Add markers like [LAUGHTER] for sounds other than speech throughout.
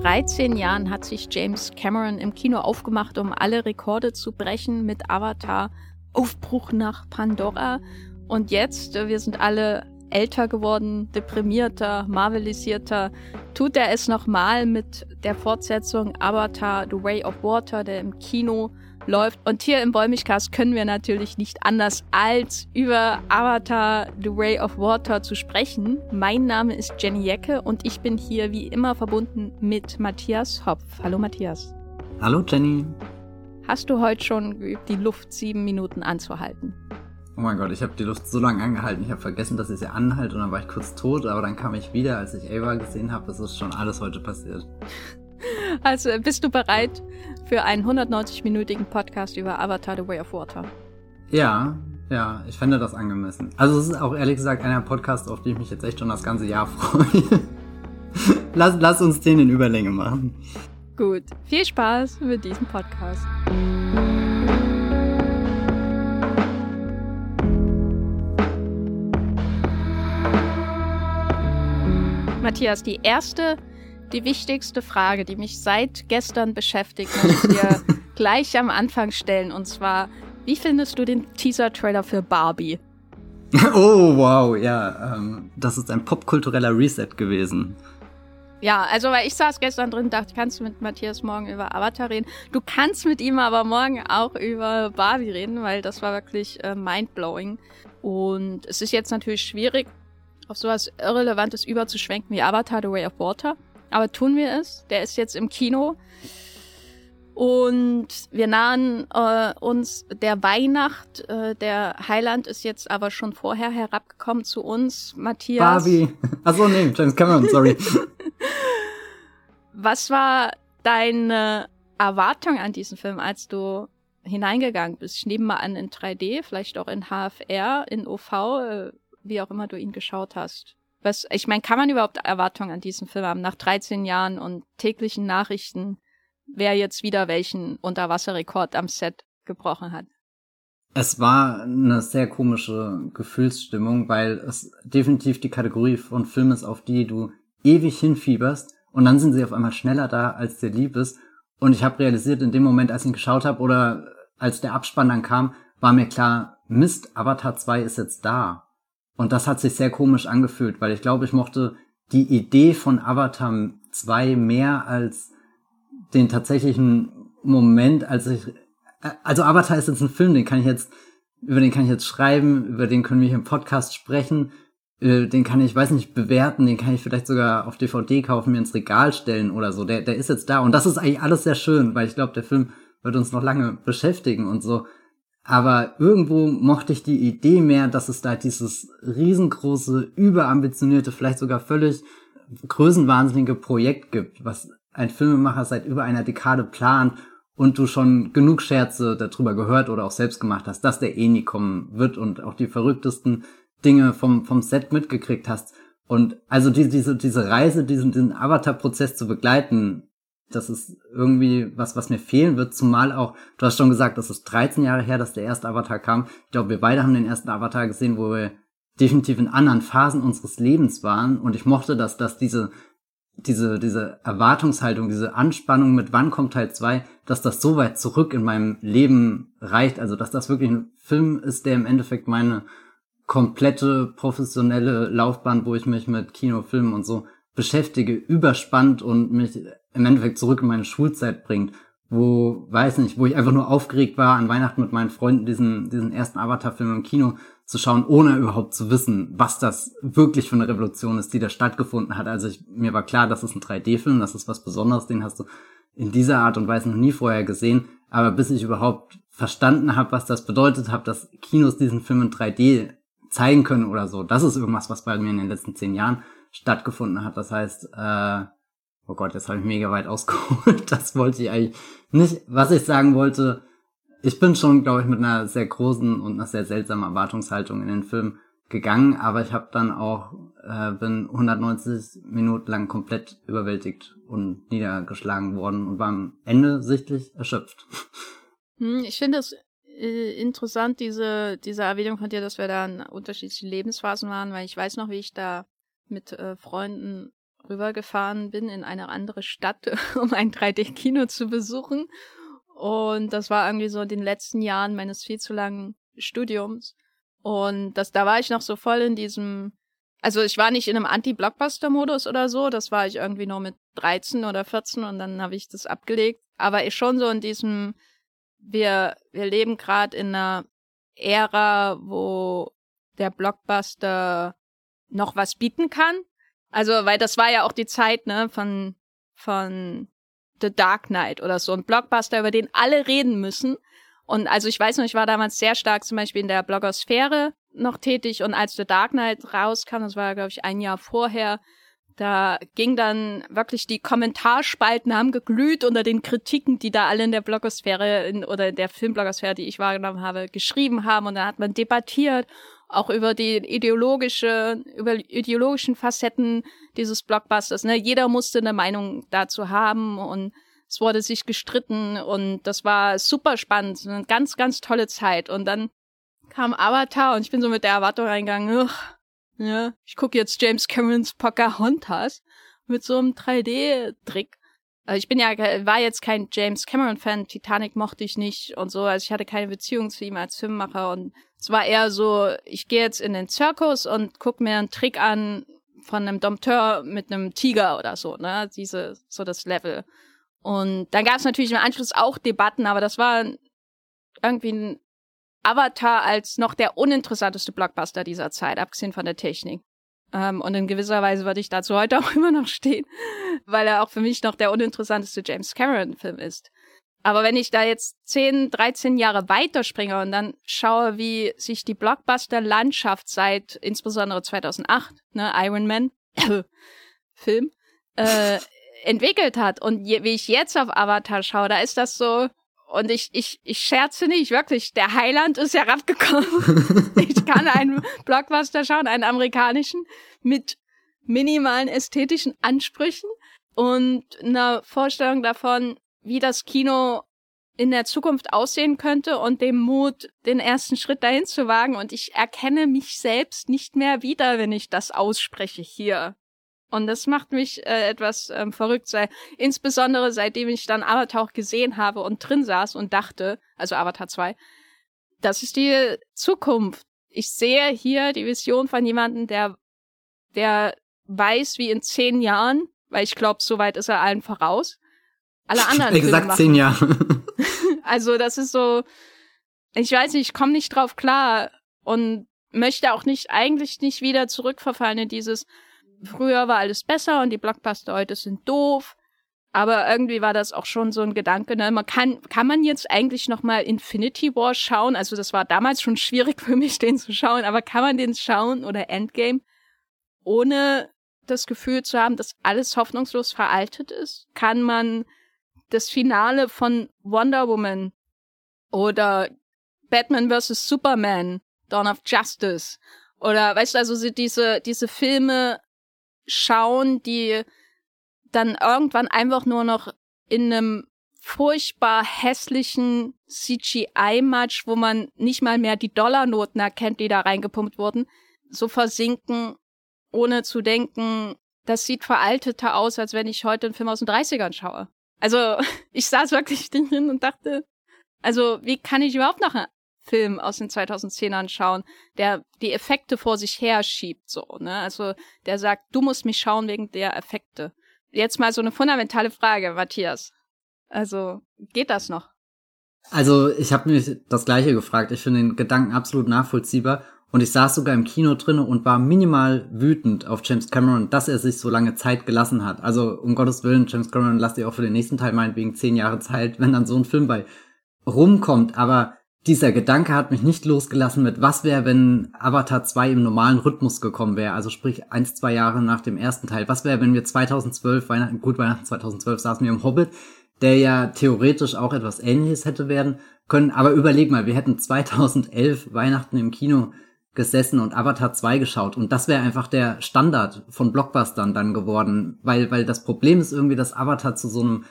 13 Jahren hat sich James Cameron im Kino aufgemacht, um alle Rekorde zu brechen mit Avatar, Aufbruch nach Pandora. Und jetzt, äh, wir sind alle älter geworden, deprimierter, marvelisierter, tut er es nochmal mit der Fortsetzung Avatar The Way of Water, der im Kino läuft. Und hier im Bäumigcast können wir natürlich nicht anders als über Avatar The Way of Water zu sprechen. Mein Name ist Jenny Jecke und ich bin hier wie immer verbunden mit Matthias Hopf. Hallo Matthias. Hallo Jenny. Hast du heute schon geübt, die Luft sieben Minuten anzuhalten? Oh mein Gott, ich habe die Luft so lange angehalten. Ich habe vergessen, dass ich sie anhalte und dann war ich kurz tot, aber dann kam ich wieder, als ich Ava gesehen habe. Es ist schon alles heute passiert. Also bist du bereit für einen 190-minütigen Podcast über Avatar The Way of Water? Ja, ja, ich fände das angemessen. Also es ist auch ehrlich gesagt einer Podcast, auf den ich mich jetzt echt schon das ganze Jahr [LAUGHS] freue. lass, lass uns den in Überlänge machen. Gut, viel Spaß mit diesem Podcast. Matthias, die erste die wichtigste Frage, die mich seit gestern beschäftigt, muss ich dir gleich am Anfang stellen. Und zwar, wie findest du den Teaser-Trailer für Barbie? [LAUGHS] Oh, wow, ja. Ähm, das ist ein popkultureller Reset gewesen. Ja, also weil ich saß gestern drin und dachte, kannst du mit Matthias morgen über Avatar reden? Du kannst mit ihm aber morgen auch über Barbie reden, weil das war wirklich äh, mindblowing. Und es ist jetzt natürlich schwierig, auf sowas Irrelevantes überzuschwenken wie Avatar The Way of Water. Aber tun wir es. Der ist jetzt im Kino. Und wir nahen äh, uns der Weihnacht. Äh, der Heiland ist jetzt aber schon vorher herabgekommen zu uns. Matthias. Barbie. [LAUGHS] Achso, nee, James Cameron, sorry. [LAUGHS] Was war deine Erwartung an diesen Film, als du hineingegangen bist? Ich nehme mal an in 3D, vielleicht auch in HFR, in OV, äh, wie auch immer du ihn geschaut hast. Was, ich meine, kann man überhaupt Erwartungen an diesen Film haben? Nach 13 Jahren und täglichen Nachrichten, wer jetzt wieder welchen Unterwasserrekord am Set gebrochen hat? Es war eine sehr komische Gefühlsstimmung, weil es definitiv die Kategorie von Filmen ist, auf die du ewig hinfieberst und dann sind sie auf einmal schneller da, als dir lieb ist. Und ich habe realisiert, in dem Moment, als ich ihn geschaut habe oder als der Abspann dann kam, war mir klar, Mist, Avatar 2 ist jetzt da. Und das hat sich sehr komisch angefühlt, weil ich glaube, ich mochte die Idee von Avatar 2 mehr als den tatsächlichen Moment, als ich, also Avatar ist jetzt ein Film, den kann ich jetzt, über den kann ich jetzt schreiben, über den können wir hier im Podcast sprechen, äh, den kann ich, weiß nicht, bewerten, den kann ich vielleicht sogar auf DVD kaufen, mir ins Regal stellen oder so. Der, der ist jetzt da und das ist eigentlich alles sehr schön, weil ich glaube, der Film wird uns noch lange beschäftigen und so. Aber irgendwo mochte ich die Idee mehr, dass es da dieses riesengroße, überambitionierte, vielleicht sogar völlig größenwahnsinnige Projekt gibt, was ein Filmemacher seit über einer Dekade plant und du schon genug Scherze darüber gehört oder auch selbst gemacht hast, dass der eh nie kommen wird und auch die verrücktesten Dinge vom, vom Set mitgekriegt hast. Und also die, diese, diese Reise, diesen, diesen Avatar-Prozess zu begleiten, das ist irgendwie was, was mir fehlen wird, zumal auch, du hast schon gesagt, das ist 13 Jahre her, dass der erste Avatar kam. Ich glaube, wir beide haben den ersten Avatar gesehen, wo wir definitiv in anderen Phasen unseres Lebens waren und ich mochte das, dass diese, diese, diese Erwartungshaltung, diese Anspannung mit wann kommt Teil 2, dass das so weit zurück in meinem Leben reicht, also dass das wirklich ein Film ist, der im Endeffekt meine komplette professionelle Laufbahn, wo ich mich mit Kino, Film und so beschäftige, überspannt und mich im Endeffekt zurück in meine Schulzeit bringt, wo, weiß nicht, wo ich einfach nur aufgeregt war, an Weihnachten mit meinen Freunden diesen, diesen ersten Avatar-Film im Kino zu schauen, ohne überhaupt zu wissen, was das wirklich für eine Revolution ist, die da stattgefunden hat. Also ich, mir war klar, das ist ein 3D-Film, das ist was Besonderes, den hast du in dieser Art und Weise noch nie vorher gesehen. Aber bis ich überhaupt verstanden habe, was das bedeutet habe, dass Kinos diesen Film in 3D zeigen können oder so, das ist irgendwas, was bei mir in den letzten zehn Jahren stattgefunden hat. Das heißt, äh, Oh Gott, jetzt habe ich mega weit [LAUGHS] ausgeholt. Das wollte ich eigentlich nicht. Was ich sagen wollte, ich bin schon, glaube ich, mit einer sehr großen und einer sehr seltsamen Erwartungshaltung in den Film gegangen, aber ich habe dann auch äh, bin 190 Minuten lang komplett überwältigt und niedergeschlagen worden und war am Ende sichtlich erschöpft. Hm, ich finde es äh, interessant, diese, diese Erwähnung von dir, dass wir da in unterschiedlichen Lebensphasen waren, weil ich weiß noch, wie ich da mit äh, Freunden rübergefahren bin in eine andere Stadt, [LAUGHS] um ein 3D-Kino zu besuchen. Und das war irgendwie so in den letzten Jahren meines viel zu langen Studiums. Und das, da war ich noch so voll in diesem, also ich war nicht in einem Anti-Blockbuster-Modus oder so, das war ich irgendwie nur mit 13 oder 14 und dann habe ich das abgelegt. Aber ich schon so in diesem, wir, wir leben gerade in einer Ära, wo der Blockbuster noch was bieten kann. Also, weil das war ja auch die Zeit, ne, von, von The Dark Knight oder so ein Blockbuster, über den alle reden müssen. Und also ich weiß noch, ich war damals sehr stark zum Beispiel in der Blogosphäre noch tätig und als The Dark Knight rauskam, das war glaube ich ein Jahr vorher, da ging dann wirklich die Kommentarspalten haben geglüht unter den Kritiken, die da alle in der Blogosphäre in, oder in der Filmblogosphäre, die ich wahrgenommen habe, geschrieben haben. Und da hat man debattiert, auch über die ideologische, über ideologischen Facetten dieses Blockbusters. Ne? Jeder musste eine Meinung dazu haben und es wurde sich gestritten und das war super spannend, eine ganz, ganz tolle Zeit. Und dann kam Avatar und ich bin so mit der Erwartung reingegangen, ja, ich gucke jetzt James Camerons Pocahontas mit so einem 3D-Trick. Also ich bin ja, war jetzt kein James Cameron-Fan, Titanic mochte ich nicht und so, also ich hatte keine Beziehung zu ihm als Filmmacher und es war eher so, ich gehe jetzt in den Zirkus und guck mir einen Trick an von einem Dompteur mit einem Tiger oder so, ne, diese, so das Level. Und dann gab es natürlich im Anschluss auch Debatten, aber das war irgendwie ein Avatar als noch der uninteressanteste Blockbuster dieser Zeit, abgesehen von der Technik. Ähm, und in gewisser Weise würde ich dazu heute [LAUGHS] auch immer noch stehen, weil er auch für mich noch der uninteressanteste James Cameron-Film ist. Aber wenn ich da jetzt 10, 13 Jahre weiterspringe und dann schaue, wie sich die Blockbuster-Landschaft seit insbesondere 2008, ne, Iron Man, [COUGHS] Film, äh, entwickelt hat und je, wie ich jetzt auf Avatar schaue, da ist das so, und ich, ich, ich scherze nicht, wirklich. Der Heiland ist herabgekommen. [LAUGHS] ich kann einen Blockbuster schauen, einen amerikanischen, mit minimalen ästhetischen Ansprüchen und einer Vorstellung davon, wie das Kino in der Zukunft aussehen könnte und dem Mut, den ersten Schritt dahin zu wagen. Und ich erkenne mich selbst nicht mehr wieder, wenn ich das ausspreche hier. Und das macht mich äh, etwas ähm, verrückt, sei, insbesondere seitdem ich dann Avatar auch gesehen habe und drin saß und dachte, also Avatar 2, das ist die Zukunft. Ich sehe hier die Vision von jemandem, der, der weiß, wie in zehn Jahren, weil ich glaube, so weit ist er allen voraus, alle anderen. Exakt zehn Jahre. [LAUGHS] [LAUGHS] also das ist so, ich weiß nicht, ich komme nicht drauf klar und möchte auch nicht, eigentlich nicht wieder zurückverfallen in dieses, früher war alles besser und die Blockbuster heute sind doof. Aber irgendwie war das auch schon so ein Gedanke, ne? Man kann, kann man jetzt eigentlich noch mal Infinity War schauen? Also das war damals schon schwierig [LAUGHS] für mich, den zu schauen, aber kann man den schauen oder Endgame, ohne das Gefühl zu haben, dass alles hoffnungslos veraltet ist? Kann man das Finale von Wonder Woman oder Batman vs. Superman, Dawn of Justice oder weißt du, also diese, diese Filme schauen, die dann irgendwann einfach nur noch in einem furchtbar hässlichen CGI-Match, wo man nicht mal mehr die Dollarnoten erkennt, die da reingepumpt wurden, so versinken, ohne zu denken, das sieht veralteter aus, als wenn ich heute einen Film aus den 30ern schaue. Also, [LAUGHS] ich saß wirklich [LAUGHS] drin und dachte, also, wie kann ich überhaupt noch Film aus den 2010ern schauen, der die Effekte vor sich her schiebt, so, ne? Also, der sagt, du musst mich schauen wegen der Effekte. Jetzt mal so eine fundamentale Frage, Matthias. Also, geht das noch? Also, ich habe mich das gleiche gefragt. Ich finde den Gedanken absolut nachvollziehbar. Und ich saß sogar im Kino drinne und war minimal wütend auf James Cameron, dass er sich so lange Zeit gelassen hat. Also um Gottes Willen, James Cameron, lasst ihr auch für den nächsten Teil meinetwegen zehn Jahre Zeit, wenn dann so ein Film bei rumkommt. Aber dieser Gedanke hat mich nicht losgelassen mit, was wäre, wenn Avatar 2 im normalen Rhythmus gekommen wäre, also sprich eins, zwei Jahre nach dem ersten Teil. Was wäre, wenn wir 2012, Weihnachten, gut, Weihnachten 2012 saßen wir im Hobbit, der ja theoretisch auch etwas ähnliches hätte werden können. Aber überleg mal, wir hätten 2011 Weihnachten im Kino gesessen und Avatar 2 geschaut und das wäre einfach der Standard von Blockbustern dann geworden, weil, weil das Problem ist irgendwie, dass Avatar zu so einem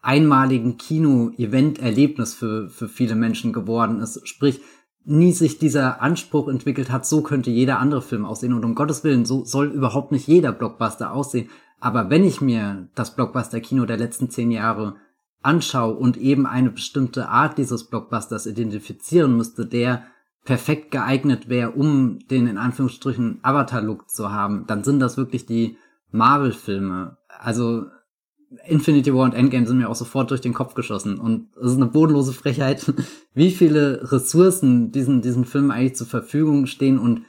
einmaligen Kino-Event-Erlebnis für, für viele Menschen geworden ist. Sprich, nie sich dieser Anspruch entwickelt hat, so könnte jeder andere Film aussehen. Und um Gottes Willen, so soll überhaupt nicht jeder Blockbuster aussehen. Aber wenn ich mir das Blockbuster-Kino der letzten zehn Jahre anschaue und eben eine bestimmte Art dieses Blockbusters identifizieren müsste, der perfekt geeignet wäre, um den in Anführungsstrichen Avatar-Look zu haben, dann sind das wirklich die Marvel-Filme. Also Infinity War und Endgame sind mir auch sofort durch den Kopf geschossen. Und es ist eine bodenlose Frechheit, [LAUGHS] wie viele Ressourcen diesen, diesen Filmen eigentlich zur Verfügung stehen und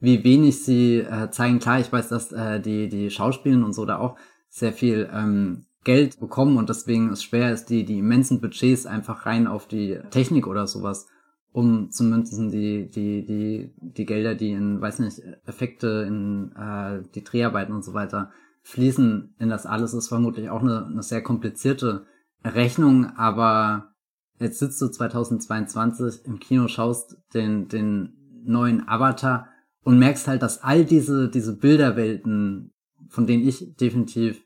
wie wenig sie äh, zeigen. Klar, ich weiß, dass äh, die, die Schauspielen und so da auch sehr viel ähm, Geld bekommen und deswegen es schwer ist, die, die immensen Budgets einfach rein auf die Technik oder sowas umzumünzen, die, die, die, die Gelder, die in, weiß nicht, Effekte, in äh, die Dreharbeiten und so weiter fließen in das alles, ist vermutlich auch eine, eine sehr komplizierte Rechnung, aber jetzt sitzt du 2022 im Kino, schaust den, den neuen Avatar und merkst halt, dass all diese, diese Bilderwelten, von denen ich definitiv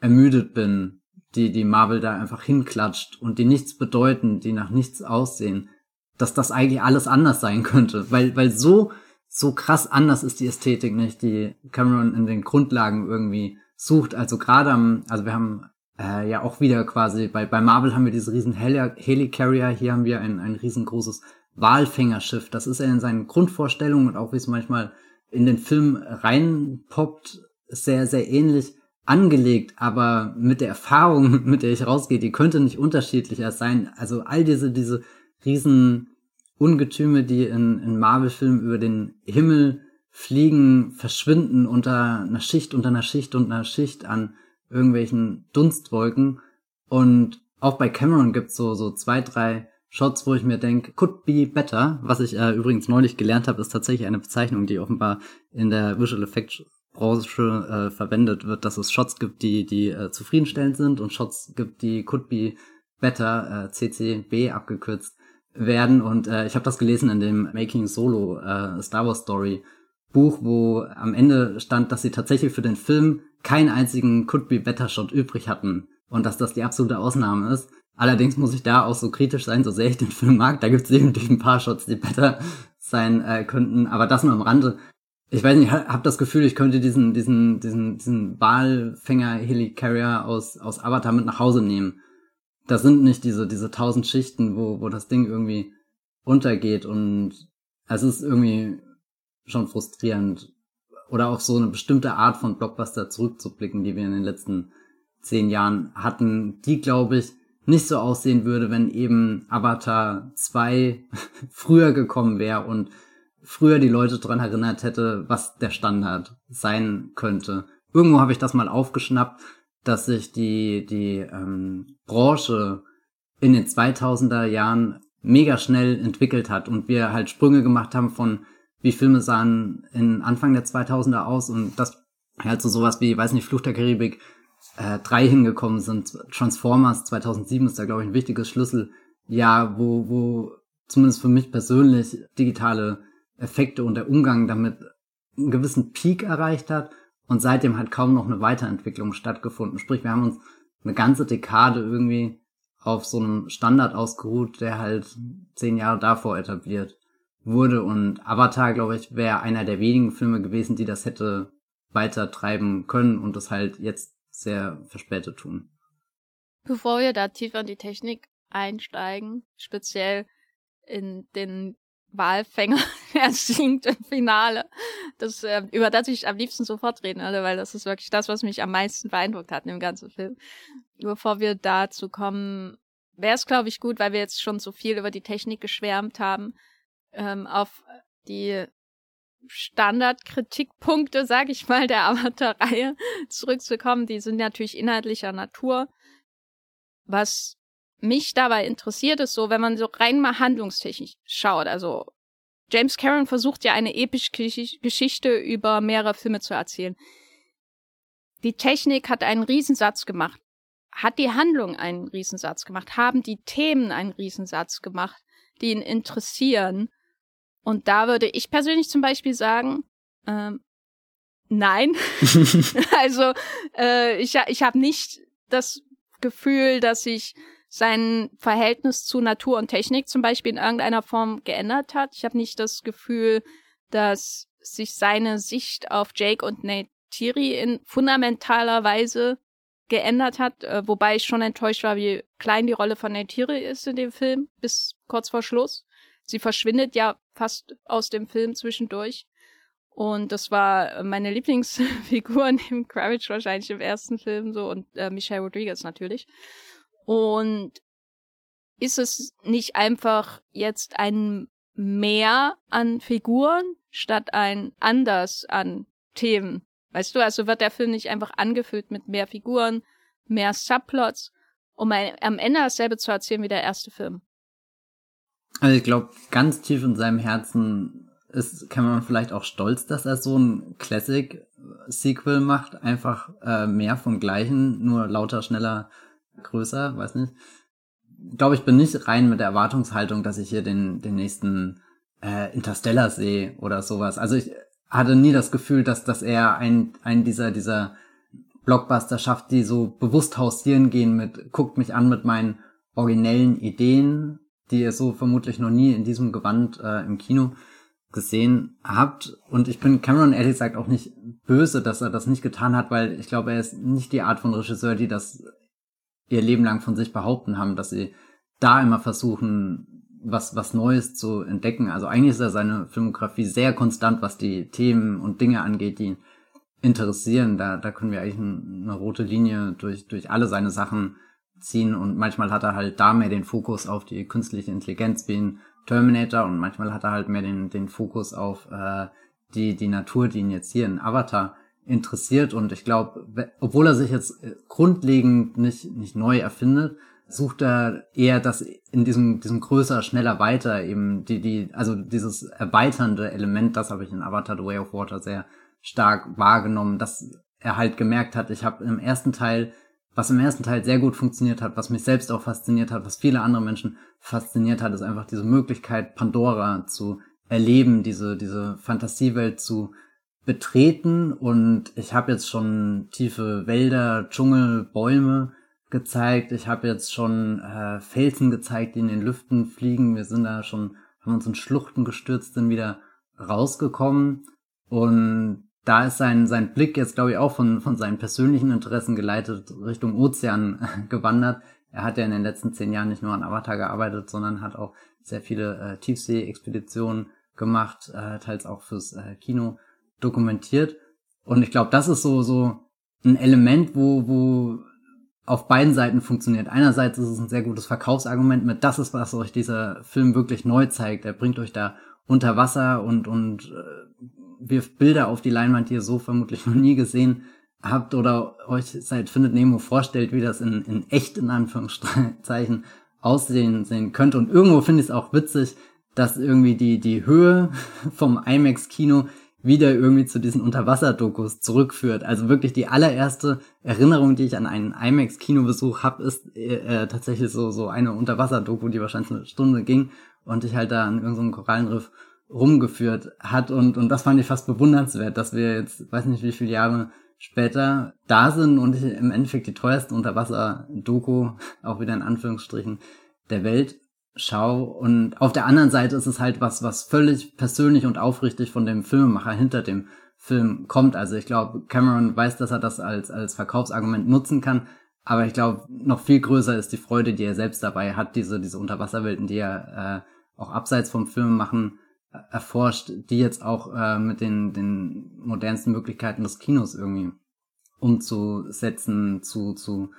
ermüdet bin, die, die Marvel da einfach hinklatscht und die nichts bedeuten, die nach nichts aussehen, dass das eigentlich alles anders sein könnte, weil, weil so, so krass anders ist die Ästhetik nicht, die Cameron in den Grundlagen irgendwie sucht. Also gerade am, also wir haben äh, ja auch wieder quasi, bei, bei Marvel haben wir diese riesen Heli Helicarrier, hier haben wir ein, ein riesengroßes Walfängerschiff. Das ist ja in seinen Grundvorstellungen und auch wie es manchmal in den Film reinpoppt, sehr, sehr ähnlich angelegt, aber mit der Erfahrung, [LAUGHS] mit der ich rausgehe, die könnte nicht unterschiedlicher sein. Also all diese, diese riesen Ungetüme, die in, in Marvel-Filmen über den Himmel fliegen, verschwinden unter einer Schicht, unter einer Schicht und einer Schicht an irgendwelchen Dunstwolken. Und auch bei Cameron gibt's so, so zwei, drei Shots, wo ich mir denke, could be better. Was ich äh, übrigens neulich gelernt habe, ist tatsächlich eine Bezeichnung, die offenbar in der Visual Effects Branche äh, verwendet wird, dass es Shots gibt, die, die äh, zufriedenstellend sind und Shots gibt, die could be better, äh, CCB abgekürzt werden. Und äh, ich habe das gelesen in dem Making Solo äh, Star Wars Story Buch, wo am Ende stand, dass sie tatsächlich für den Film keinen einzigen Could Be Better Shot übrig hatten und dass das die absolute Ausnahme ist. Allerdings muss ich da auch so kritisch sein, so sehr ich den Film mag. Da gibt es definitiv ein paar Shots, die besser sein äh, könnten, aber das nur am Rande. Ich weiß nicht, hab das Gefühl, ich könnte diesen diesen diesen diesen Walfänger Helicarrier aus aus Avatar mit nach Hause nehmen. Das sind nicht diese diese tausend Schichten, wo wo das Ding irgendwie untergeht und es ist irgendwie schon frustrierend oder auch so eine bestimmte Art von Blockbuster zurückzublicken, die wir in den letzten zehn Jahren hatten, die glaube ich nicht so aussehen würde, wenn eben Avatar 2 [LAUGHS] früher gekommen wäre und früher die Leute dran erinnert hätte, was der Standard sein könnte. Irgendwo habe ich das mal aufgeschnappt, dass sich die, die ähm, Branche in den 2000er Jahren mega schnell entwickelt hat und wir halt Sprünge gemacht haben von wie Filme sahen in Anfang der 2000er aus und das halt so sowas wie, weiß nicht, Fluch der Karibik äh, 3 hingekommen sind. Transformers 2007 ist da, glaube ich, ein wichtiges Schlüsseljahr, wo, wo zumindest für mich persönlich digitale Effekte und der Umgang damit einen gewissen Peak erreicht hat und seitdem hat kaum noch eine Weiterentwicklung stattgefunden. Sprich, wir haben uns eine ganze Dekade irgendwie auf so einem Standard ausgeruht, der halt zehn Jahre davor etabliert wurde. Und Avatar, glaube ich, wäre einer der wenigen Filme gewesen, die das hätte weiter treiben können und das halt jetzt sehr verspätet tun. Bevor wir da tiefer in die Technik einsteigen, speziell in den Walfänger, der [LAUGHS] singt im Finale, das, äh, über das ich am liebsten sofort reden würde, weil das ist wirklich das, was mich am meisten beeindruckt hat in dem ganzen Film. Bevor wir dazu kommen, wäre es, glaube ich, gut, weil wir jetzt schon so viel über die Technik geschwärmt haben, ähm, auf die Standardkritikpunkte, sag ich mal, der Avatar-Reihe zurückzukommen. Die sind natürlich inhaltlicher Natur. Was mich dabei interessiert, ist so, wenn man so rein mal handlungstechnisch schaut. Also James Cameron versucht ja eine epische Geschichte über mehrere Filme zu erzählen. Die Technik hat einen Riesensatz gemacht. Hat die Handlung einen Riesensatz gemacht? Haben die Themen einen Riesensatz gemacht, die ihn interessieren? Und da würde ich persönlich zum Beispiel sagen, ähm, nein. [LAUGHS] [LAUGHS] also äh, ich, ich habe nicht das Gefühl, dass sich sein Verhältnis zu Natur und Technik zum Beispiel in irgendeiner Form geändert hat. Ich habe nicht das Gefühl, dass sich seine Sicht auf Jake und Nate Neytiri in fundamentaler Weise geändert hat, äh, wobei ich schon enttäuscht war, wie klein die Rolle von Neytiri ist in dem Film, bis kurz vor Schluss. Sie verschwindet ja fast aus dem Film zwischendurch. Und das war meine Lieblingsfigur [LAUGHS] neben Kravitz wahrscheinlich im ersten Film so und äh, Michelle Rodriguez natürlich. Und ist es nicht einfach jetzt ein Mehr an Figuren statt ein Anders an Themen? Weißt du, also wird der Film nicht einfach angefüllt mit mehr Figuren, mehr Subplots, um am Ende dasselbe zu erzählen wie der erste Film? Also ich glaube, ganz tief in seinem Herzen ist, kann man vielleicht auch stolz, dass er so ein Classic-Sequel macht. Einfach äh, mehr vom Gleichen, nur lauter, schneller, größer, weiß nicht. Ich glaube, ich bin nicht rein mit der Erwartungshaltung, dass ich hier den, den nächsten äh, Interstellar sehe oder sowas. Also ich hatte nie das Gefühl, dass, dass er ein, ein dieser, dieser Blockbuster schafft, die so bewusst hausieren gehen mit, guckt mich an mit meinen originellen Ideen, die ihr so vermutlich noch nie in diesem Gewand äh, im Kino gesehen habt. Und ich bin Cameron ehrlich gesagt auch nicht böse, dass er das nicht getan hat, weil ich glaube, er ist nicht die Art von Regisseur, die das ihr Leben lang von sich behaupten haben, dass sie da immer versuchen, was, was Neues zu entdecken. Also eigentlich ist er seine Filmografie sehr konstant, was die Themen und Dinge angeht, die ihn interessieren. Da, da können wir eigentlich eine rote Linie durch, durch alle seine Sachen ziehen und manchmal hat er halt da mehr den Fokus auf die künstliche Intelligenz wie in Terminator und manchmal hat er halt mehr den, den Fokus auf äh, die, die Natur, die ihn jetzt hier in Avatar interessiert und ich glaube, obwohl er sich jetzt äh, grundlegend nicht, nicht neu erfindet, sucht er eher das in diesem, diesem größer, schneller, weiter eben die, die, also dieses erweiternde Element, das habe ich in Avatar The Way of Water sehr stark wahrgenommen, dass er halt gemerkt hat, ich habe im ersten Teil was im ersten Teil sehr gut funktioniert hat, was mich selbst auch fasziniert hat, was viele andere Menschen fasziniert hat, ist einfach diese Möglichkeit, Pandora zu erleben, diese, diese Fantasiewelt zu betreten. Und ich habe jetzt schon tiefe Wälder, Dschungel, Bäume gezeigt. Ich habe jetzt schon äh, Felsen gezeigt, die in den Lüften fliegen. Wir sind da schon, haben uns in Schluchten gestürzt, sind wieder rausgekommen. Und da ist sein, sein Blick jetzt, glaube ich, auch von, von seinen persönlichen Interessen geleitet Richtung Ozean [LAUGHS] gewandert. Er hat ja in den letzten zehn Jahren nicht nur an Avatar gearbeitet, sondern hat auch sehr viele äh, Tiefsee-Expeditionen gemacht, äh, teils auch fürs äh, Kino dokumentiert. Und ich glaube, das ist so, so ein Element, wo, wo auf beiden Seiten funktioniert. Einerseits ist es ein sehr gutes Verkaufsargument mit, das ist, was euch dieser Film wirklich neu zeigt. Er bringt euch da unter Wasser und, und äh, wirft Bilder auf die Leinwand, die ihr so vermutlich noch nie gesehen habt oder euch seit Findet Nemo vorstellt, wie das in, in echt in Anführungszeichen aussehen sehen könnte. Und irgendwo finde ich es auch witzig, dass irgendwie die, die Höhe [LAUGHS] vom IMAX-Kino wieder irgendwie zu diesen Unterwasser-Dokus zurückführt. Also wirklich die allererste Erinnerung, die ich an einen IMAX-Kinobesuch habe, ist äh, äh, tatsächlich so, so eine Unterwasser-Doku, die wahrscheinlich eine Stunde ging und ich halt da an irgendeinem Korallenriff rumgeführt hat und, und das fand ich fast bewundernswert, dass wir jetzt, weiß nicht wie viele Jahre später da sind und ich im Endeffekt die teuerste Unterwasser-Doku, auch wieder in Anführungsstrichen, der Welt schau. Und auf der anderen Seite ist es halt was, was völlig persönlich und aufrichtig von dem Filmemacher hinter dem Film kommt. Also ich glaube, Cameron weiß, dass er das als, als Verkaufsargument nutzen kann. Aber ich glaube, noch viel größer ist die Freude, die er selbst dabei hat, diese, diese Unterwasserwelten, die er äh, auch abseits vom Film machen erforscht, die jetzt auch äh, mit den, den modernsten Möglichkeiten des Kinos irgendwie umzusetzen, zu, zu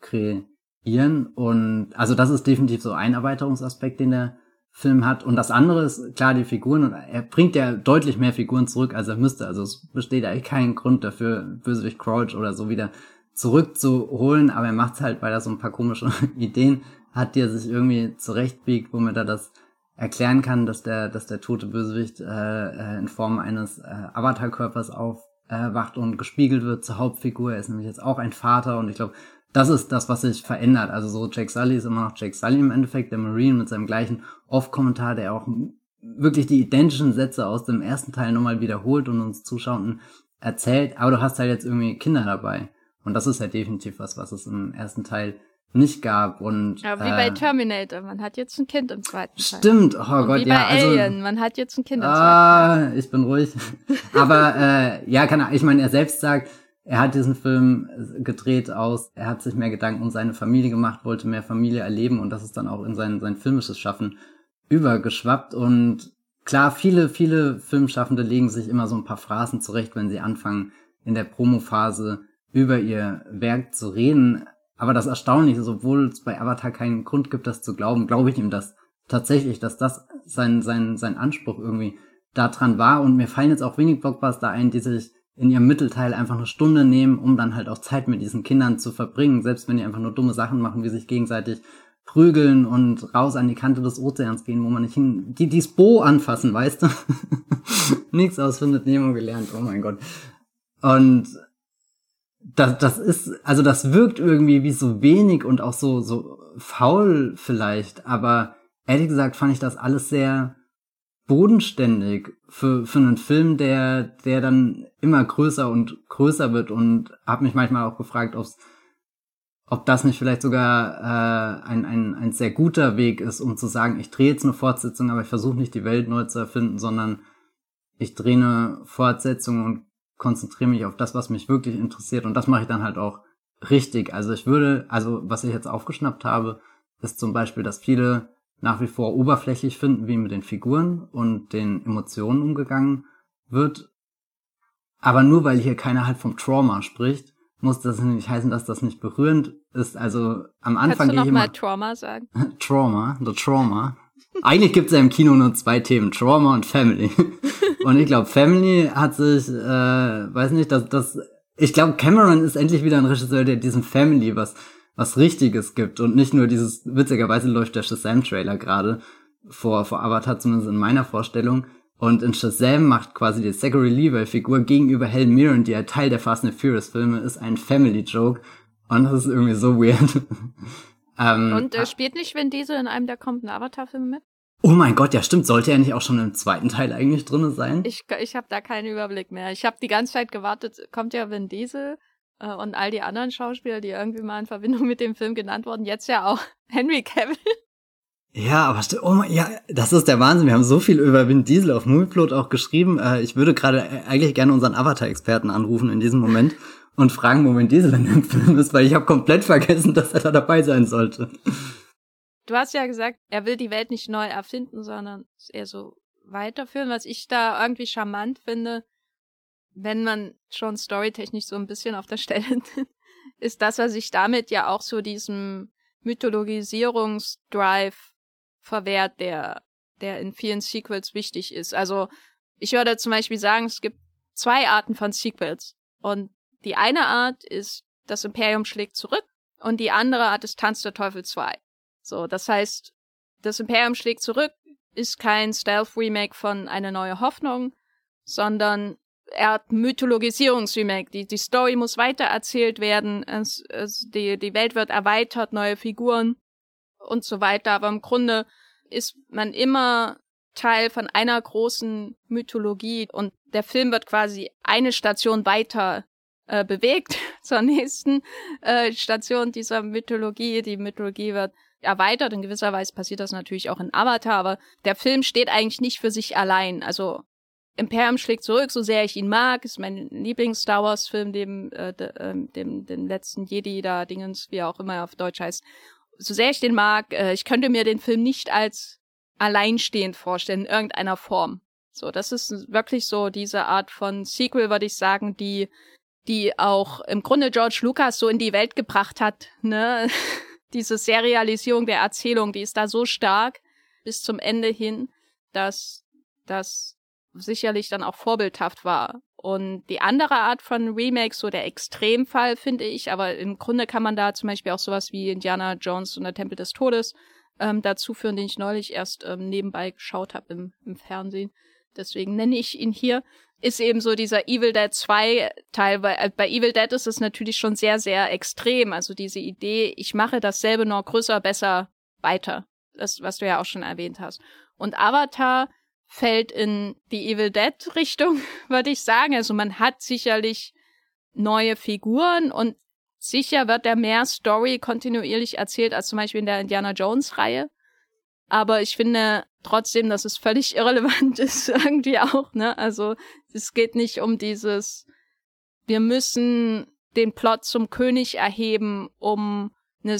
kreieren. Und also das ist definitiv so ein Erweiterungsaspekt, den der Film hat. Und das andere ist klar die Figuren. Und er bringt ja deutlich mehr Figuren zurück, als er müsste. Also es besteht eigentlich keinen Grund dafür, Bösewicht Crouch oder so wieder zurückzuholen. Aber er macht es halt, weil er so ein paar komische [LAUGHS] Ideen hat, die er sich irgendwie zurechtbiegt, womit er das erklären kann, dass der, dass der tote Bösewicht äh, äh, in Form eines äh, Avatarkörpers aufwacht äh, und gespiegelt wird zur Hauptfigur. Er ist nämlich jetzt auch ein Vater und ich glaube, das ist das, was sich verändert. Also so Jake Sully ist immer noch Jake Sully im Endeffekt, der Marine mit seinem gleichen Off-Kommentar, der auch wirklich die identischen Sätze aus dem ersten Teil nochmal wiederholt und uns Zuschauenden erzählt. Aber du hast halt jetzt irgendwie Kinder dabei. Und das ist ja definitiv was, was es im ersten Teil nicht gab und ja, wie äh, bei Terminator, man hat jetzt ein Kind im zweiten Teil. Stimmt, oh und Gott, wie ja. Bei also, Alien, man hat jetzt ein Kind im ah, zweiten Teil. ich bin ruhig. Aber äh, ja, kann ich meine, er selbst sagt, er hat diesen Film gedreht aus, er hat sich mehr Gedanken um seine Familie gemacht, wollte mehr Familie erleben und das ist dann auch in sein, sein filmisches Schaffen übergeschwappt und klar, viele, viele Filmschaffende legen sich immer so ein paar Phrasen zurecht, wenn sie anfangen, in der Promophase über ihr Werk zu reden. Aber das Erstaunliche ist, obwohl es bei Avatar keinen Grund gibt, das zu glauben, glaube ich ihm das tatsächlich, dass das sein, sein, sein Anspruch irgendwie daran war. Und mir fallen jetzt auch wenig Blockbuster ein, die sich in ihrem Mittelteil einfach eine Stunde nehmen, um dann halt auch Zeit mit diesen Kindern zu verbringen, selbst wenn die einfach nur dumme Sachen machen, wie sich gegenseitig prügeln und raus an die Kante des Ozeans gehen, wo man nicht hin, die dies Bo anfassen, weißt du? [LAUGHS] Nichts aus Findet Nemo gelernt, oh mein Gott. Und das, das ist, also das wirkt irgendwie wie so wenig und auch so, so faul vielleicht, aber ehrlich gesagt fand ich das alles sehr bodenständig für, für einen Film, der, der dann immer größer und größer wird und habe mich manchmal auch gefragt, ob's, ob das nicht vielleicht sogar äh, ein, ein, ein sehr guter Weg ist, um zu sagen, ich drehe jetzt eine Fortsetzung, aber ich versuche nicht die Welt neu zu erfinden, sondern ich drehe eine Fortsetzung und konzentriere mich auf das, was mich wirklich interessiert und das mache ich dann halt auch richtig. Also ich würde, also was ich jetzt aufgeschnappt habe, ist zum Beispiel, dass viele nach wie vor oberflächlich finden, wie mit den Figuren und den Emotionen umgegangen wird. Aber nur weil hier keiner halt vom Trauma spricht, muss das nicht heißen, dass das nicht berührend ist. Also am Anfang Kannst du noch mal Trauma sagen? [LAUGHS] Trauma, the Trauma. Eigentlich gibt's ja im Kino nur zwei Themen, Trauma und Family. [LAUGHS] Und ich glaube, Family hat sich, äh, weiß nicht, dass das, ich glaube, Cameron ist endlich wieder ein Regisseur, der diesem Family was, was Richtiges gibt und nicht nur dieses, witzigerweise läuft der Shazam-Trailer gerade vor, vor Avatar, zumindest in meiner Vorstellung. Und in Shazam macht quasi die Zachary Levi-Figur gegenüber Helen Mirren, die ja Teil der Fast and Furious Filme ist, ein Family-Joke. Und das ist irgendwie so weird. [LAUGHS] ähm, und äh, spielt nicht Vin Diesel in einem der kommenden Avatar-Filme mit? Oh mein Gott, ja stimmt. Sollte er nicht auch schon im zweiten Teil eigentlich drinne sein? Ich, ich habe da keinen Überblick mehr. Ich habe die ganze Zeit gewartet, kommt ja Vin Diesel und all die anderen Schauspieler, die irgendwie mal in Verbindung mit dem Film genannt wurden. Jetzt ja auch [LAUGHS] Henry Cavill. Ja, aber oh mein, ja, das ist der Wahnsinn. Wir haben so viel über Vin Diesel auf Movieplot auch geschrieben. Äh, ich würde gerade äh, eigentlich gerne unseren Avatar-Experten anrufen in diesem Moment [LAUGHS] und fragen, wo Vin Diesel in dem Film ist, weil ich habe komplett vergessen, dass er da dabei sein sollte. Du hast ja gesagt, er will die Welt nicht neu erfinden, sondern eher so weiterführen, was ich da irgendwie charmant finde, wenn man schon storytechnisch so ein bisschen auf der Stelle [LAUGHS] ist, dass er sich damit ja auch so diesem Mythologisierungsdrive verwehrt, der, der in vielen Sequels wichtig ist. Also, ich würde zum Beispiel sagen, es gibt zwei Arten von Sequels. Und die eine Art ist, das Imperium schlägt zurück und die andere Art ist Tanz der Teufel 2. So, das heißt, das Imperium schlägt zurück ist kein Stealth-Remake von Eine neue Hoffnung, sondern er hat Mythologisierungs-Remake. Die, die Story muss weitererzählt werden, es, es, die, die Welt wird erweitert, neue Figuren und so weiter. Aber im Grunde ist man immer Teil von einer großen Mythologie und der Film wird quasi eine Station weiter äh, bewegt [LAUGHS] zur nächsten äh, Station dieser Mythologie. Die Mythologie wird erweitert. In gewisser Weise passiert das natürlich auch in Avatar, aber der Film steht eigentlich nicht für sich allein. Also Imperium schlägt zurück, so sehr ich ihn mag, ist mein Lieblings-Star Wars-Film, dem, äh, de, äh, dem, dem letzten Jedi da, Dingens, wie er auch immer auf Deutsch heißt. So sehr ich den mag, äh, ich könnte mir den Film nicht als alleinstehend vorstellen, in irgendeiner Form. So, das ist wirklich so diese Art von Sequel, würde ich sagen, die, die auch im Grunde George Lucas so in die Welt gebracht hat, ne? [LAUGHS] diese Serialisierung der Erzählung, die ist da so stark bis zum Ende hin, dass das sicherlich dann auch vorbildhaft war. Und die andere Art von Remake, so der Extremfall, finde ich, aber im Grunde kann man da zum Beispiel auch sowas wie Indiana Jones und der Tempel des Todes ähm, dazu führen, den ich neulich erst ähm, nebenbei geschaut habe im, im Fernsehen. Deswegen nenne ich ihn hier ist eben so dieser Evil Dead 2 Teil, weil äh, bei Evil Dead ist es natürlich schon sehr, sehr extrem. Also diese Idee, ich mache dasselbe noch größer, besser, weiter. Das, was du ja auch schon erwähnt hast. Und Avatar fällt in die Evil Dead Richtung, [LAUGHS] würde ich sagen. Also man hat sicherlich neue Figuren und sicher wird der mehr Story kontinuierlich erzählt als zum Beispiel in der Indiana Jones Reihe. Aber ich finde trotzdem, dass es völlig [LAUGHS] irrelevant ist [LAUGHS] irgendwie auch, ne? Also es geht nicht um dieses, wir müssen den Plot zum König erheben, um eine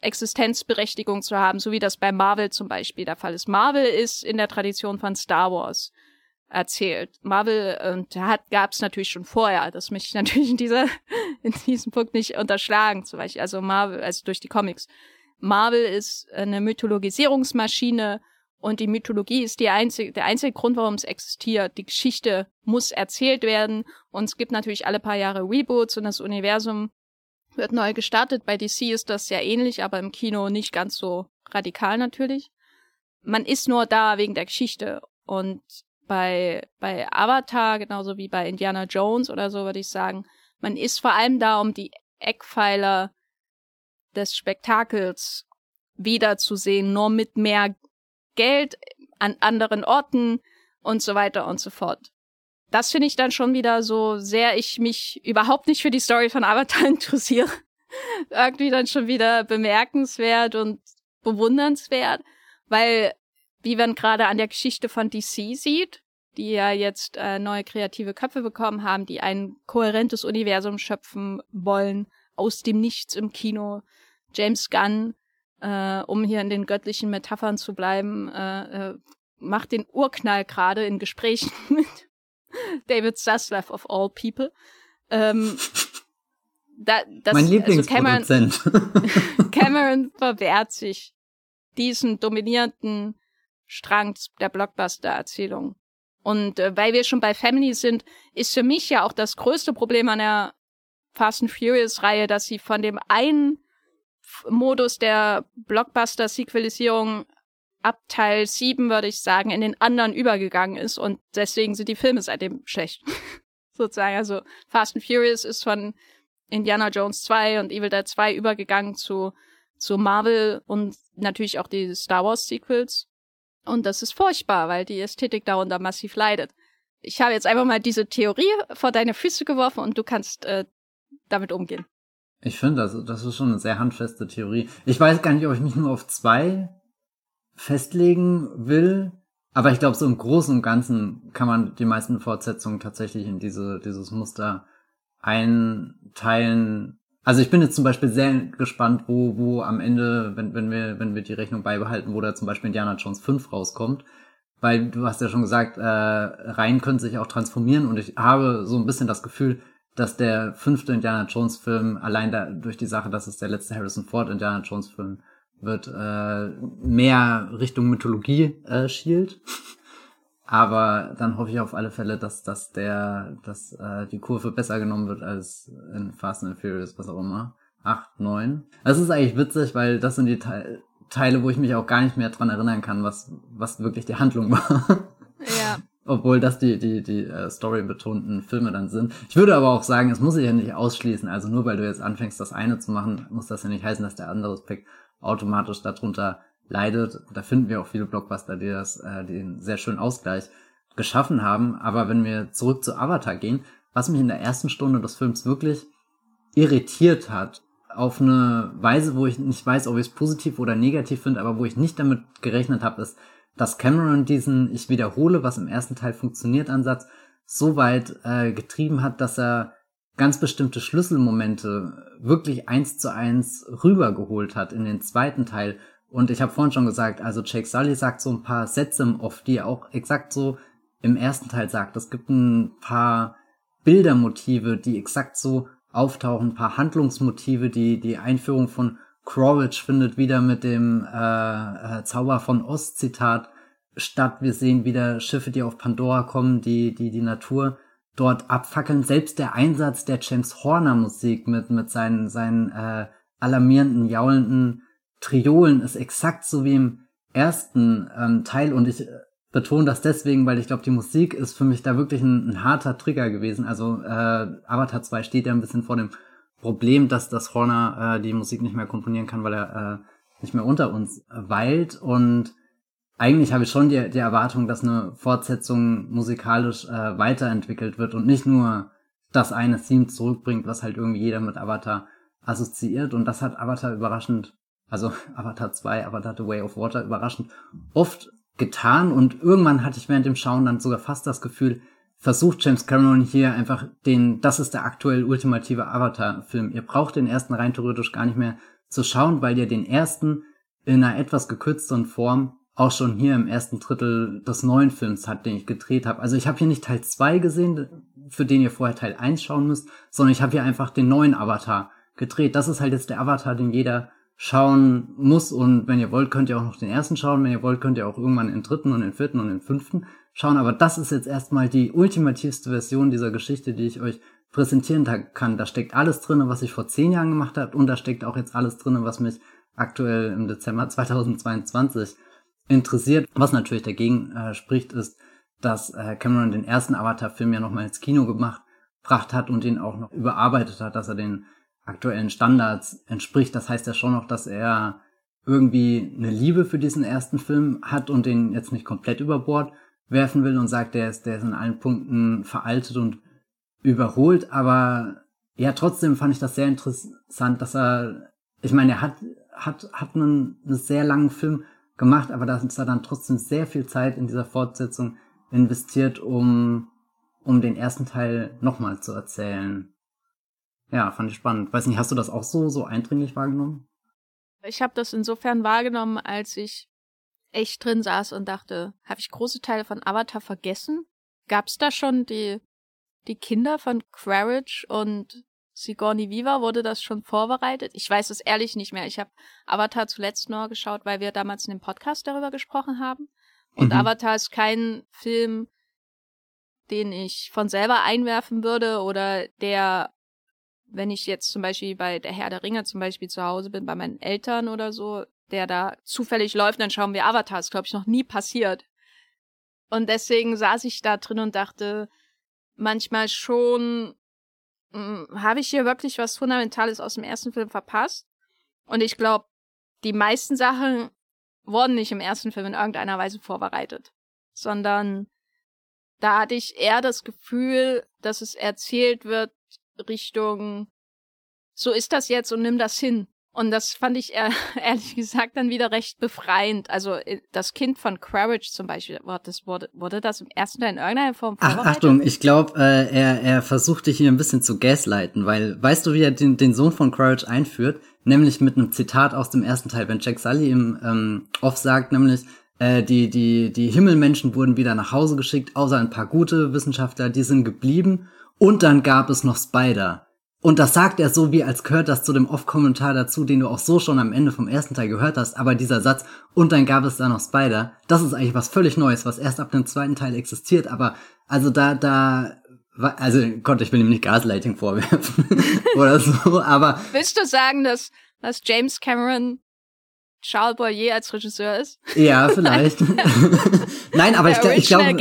Existenzberechtigung zu haben, so wie das bei Marvel zum Beispiel der Fall ist. Marvel ist in der Tradition von Star Wars erzählt. Marvel und hat gab es natürlich schon vorher. Das möchte ich [LAUGHS] natürlich in dieser in diesem Punkt nicht unterschlagen. Zum Beispiel also Marvel, also durch die Comics. Marvel ist eine Mythologisierungsmaschine und die Mythologie ist die einzige, der einzige Grund, warum es existiert. Die Geschichte muss erzählt werden und es gibt natürlich alle paar Jahre Reboots und das Universum wird neu gestartet. Bei DC ist das sehr ähnlich, aber im Kino nicht ganz so radikal natürlich. Man ist nur da wegen der Geschichte und bei, bei Avatar, genauso wie bei Indiana Jones oder so, würde ich sagen, man ist vor allem da, um die Eckpfeiler des Spektakels wiederzusehen, nur mit mehr Geld an anderen Orten und so weiter und so fort. Das finde ich dann schon wieder so sehr ich mich überhaupt nicht für die Story von Avatar [LAUGHS] interessiere. Irgendwie dann schon wieder bemerkenswert und bewundernswert, weil wie man gerade an der Geschichte von DC sieht, die ja jetzt äh, neue kreative Köpfe bekommen haben, die ein kohärentes Universum schöpfen wollen, aus dem Nichts im Kino. James Gunn, äh, um hier in den göttlichen Metaphern zu bleiben, äh, äh, macht den Urknall gerade in Gesprächen [LAUGHS] mit [LAUGHS] David Zaslav of all people. Ähm, da, das, mein Lieblingsproduzent. Also Cameron, [LAUGHS] Cameron verwehrt sich diesen dominierenden Strang der Blockbuster-Erzählung. Und äh, weil wir schon bei Family sind, ist für mich ja auch das größte Problem an der Fast and Furious-Reihe, dass sie von dem einen Modus der Blockbuster-Sequelisierung ab Teil 7, würde ich sagen, in den anderen übergegangen ist und deswegen sind die Filme seitdem schlecht. [LAUGHS] Sozusagen. Also Fast and Furious ist von Indiana Jones 2 und Evil Dead 2 übergegangen zu, zu Marvel und natürlich auch die Star Wars Sequels. Und das ist furchtbar, weil die Ästhetik darunter massiv leidet. Ich habe jetzt einfach mal diese Theorie vor deine Füße geworfen und du kannst äh, damit umgehen. Ich finde, das, das ist schon eine sehr handfeste Theorie. Ich weiß gar nicht, ob ich mich nur auf zwei festlegen will, aber ich glaube, so im Großen und Ganzen kann man die meisten Fortsetzungen tatsächlich in diese, dieses Muster einteilen. Also ich bin jetzt zum Beispiel sehr gespannt, wo, wo am Ende, wenn, wenn wir, wenn wir die Rechnung beibehalten, wo da zum Beispiel Indiana Jones 5 rauskommt. Weil du hast ja schon gesagt, äh, Reihen können sich auch transformieren und ich habe so ein bisschen das Gefühl, dass der fünfte Indiana Jones Film allein da, durch die Sache, dass es der letzte Harrison Ford Indiana Jones Film wird, äh, mehr Richtung Mythologie äh, schielt. [LAUGHS] Aber dann hoffe ich auf alle Fälle, dass, dass der, dass äh, die Kurve besser genommen wird als in Fast and Furious, was auch immer. Acht, neun. Das ist eigentlich witzig, weil das sind die Te Teile, wo ich mich auch gar nicht mehr dran erinnern kann, was, was wirklich die Handlung [LAUGHS] war. Ja. Obwohl das die, die, die äh, storybetonten Filme dann sind. Ich würde aber auch sagen, es muss sich ja nicht ausschließen. Also nur weil du jetzt anfängst, das eine zu machen, muss das ja nicht heißen, dass der andere Aspekt automatisch darunter leidet. Da finden wir auch viele Blockbuster, die das, äh, den sehr schönen Ausgleich geschaffen haben. Aber wenn wir zurück zu Avatar gehen, was mich in der ersten Stunde des Films wirklich irritiert hat, auf eine Weise, wo ich nicht weiß, ob ich es positiv oder negativ finde, aber wo ich nicht damit gerechnet habe, ist, dass Cameron diesen Ich wiederhole, was im ersten Teil funktioniert, Ansatz so weit äh, getrieben hat, dass er ganz bestimmte Schlüsselmomente wirklich eins zu eins rübergeholt hat in den zweiten Teil. Und ich habe vorhin schon gesagt, also Jake Sully sagt so ein paar Sätze im Off, die er auch exakt so im ersten Teil sagt. Es gibt ein paar Bildermotive, die exakt so auftauchen, ein paar Handlungsmotive, die die Einführung von Quaritch findet wieder mit dem äh, äh, Zauber von Ost Zitat statt. Wir sehen wieder Schiffe, die auf Pandora kommen, die die die Natur dort abfackeln. Selbst der Einsatz der James Horner Musik mit mit seinen seinen äh, alarmierenden jaulenden Triolen ist exakt so wie im ersten ähm, Teil und ich äh, betone das deswegen, weil ich glaube, die Musik ist für mich da wirklich ein, ein harter Trigger gewesen. Also äh, Avatar 2 steht ja ein bisschen vor dem Problem, dass das Horner äh, die Musik nicht mehr komponieren kann, weil er äh, nicht mehr unter uns weilt. Und eigentlich habe ich schon die, die Erwartung, dass eine Fortsetzung musikalisch äh, weiterentwickelt wird und nicht nur das eine Theme zurückbringt, was halt irgendwie jeder mit Avatar assoziiert und das hat Avatar überraschend, also [LAUGHS] Avatar 2, Avatar The Way of Water überraschend oft getan und irgendwann hatte ich während dem Schauen dann sogar fast das Gefühl, versucht James Cameron hier einfach den, das ist der aktuell ultimative Avatar-Film. Ihr braucht den ersten rein theoretisch gar nicht mehr zu schauen, weil ihr den ersten in einer etwas gekürzteren Form auch schon hier im ersten Drittel des neuen Films hat, den ich gedreht habe. Also ich habe hier nicht Teil 2 gesehen, für den ihr vorher Teil 1 schauen müsst, sondern ich habe hier einfach den neuen Avatar gedreht. Das ist halt jetzt der Avatar, den jeder schauen muss und wenn ihr wollt, könnt ihr auch noch den ersten schauen, wenn ihr wollt, könnt ihr auch irgendwann den dritten und den vierten und den fünften schauen, aber das ist jetzt erstmal die ultimativste Version dieser Geschichte, die ich euch präsentieren kann. Da steckt alles drinne, was ich vor zehn Jahren gemacht habe und da steckt auch jetzt alles drinne, was mich aktuell im Dezember 2022 interessiert. Was natürlich dagegen äh, spricht, ist, dass äh, Cameron den ersten Avatar-Film ja nochmal ins Kino gemacht, gebracht hat und ihn auch noch überarbeitet hat, dass er den aktuellen Standards entspricht. Das heißt ja schon noch, dass er irgendwie eine Liebe für diesen ersten Film hat und den jetzt nicht komplett über Bord werfen will und sagt, der ist, der ist in allen Punkten veraltet und überholt, aber ja, trotzdem fand ich das sehr interessant, dass er, ich meine, er hat, hat, hat einen, einen sehr langen Film gemacht, aber da ist er dann trotzdem sehr viel Zeit in dieser Fortsetzung investiert, um, um den ersten Teil nochmal zu erzählen. Ja, fand ich spannend. Weiß nicht, hast du das auch so, so eindringlich wahrgenommen? Ich habe das insofern wahrgenommen, als ich echt drin saß und dachte, habe ich große Teile von Avatar vergessen? Gab's da schon die, die Kinder von Quaritch und Sigourney Viva? Wurde das schon vorbereitet? Ich weiß es ehrlich nicht mehr. Ich habe Avatar zuletzt nur geschaut, weil wir damals in dem Podcast darüber gesprochen haben. Und mhm. Avatar ist kein Film, den ich von selber einwerfen würde oder der, wenn ich jetzt zum Beispiel bei der Herr der Ringe zum Beispiel zu Hause bin, bei meinen Eltern oder so, der da zufällig läuft, dann schauen wir Avatar. Das ist, glaube ich, noch nie passiert. Und deswegen saß ich da drin und dachte, manchmal schon, habe ich hier wirklich was Fundamentales aus dem ersten Film verpasst? Und ich glaube, die meisten Sachen wurden nicht im ersten Film in irgendeiner Weise vorbereitet, sondern da hatte ich eher das Gefühl, dass es erzählt wird Richtung, so ist das jetzt und nimm das hin. Und das fand ich [LAUGHS] ehrlich gesagt dann wieder recht befreiend. Also äh, das Kind von Quaritch zum Beispiel, das wurde, wurde das im ersten Teil in irgendeiner Form Ach, Achtung, ich glaube, äh, er, er versucht dich hier ein bisschen zu gaslighten, weil weißt du, wie er den, den Sohn von Quaritch einführt? Nämlich mit einem Zitat aus dem ersten Teil, wenn Jack Sully im ähm, Off sagt, nämlich, äh, die, die, die Himmelmenschen wurden wieder nach Hause geschickt, außer ein paar gute Wissenschaftler, die sind geblieben. Und dann gab es noch Spider. Und das sagt er so, wie als gehört das zu dem Off-Kommentar dazu, den du auch so schon am Ende vom ersten Teil gehört hast. Aber dieser Satz, und dann gab es da noch Spider, das ist eigentlich was völlig Neues, was erst ab dem zweiten Teil existiert. Aber also da, da, also Gott, ich will ihm nicht Gaslighting vorwerfen [LAUGHS] oder so, aber. Willst du sagen, dass, dass James Cameron Charles Boyer als Regisseur ist? Ja, vielleicht. [LAUGHS] Nein, aber ich, ich glaube.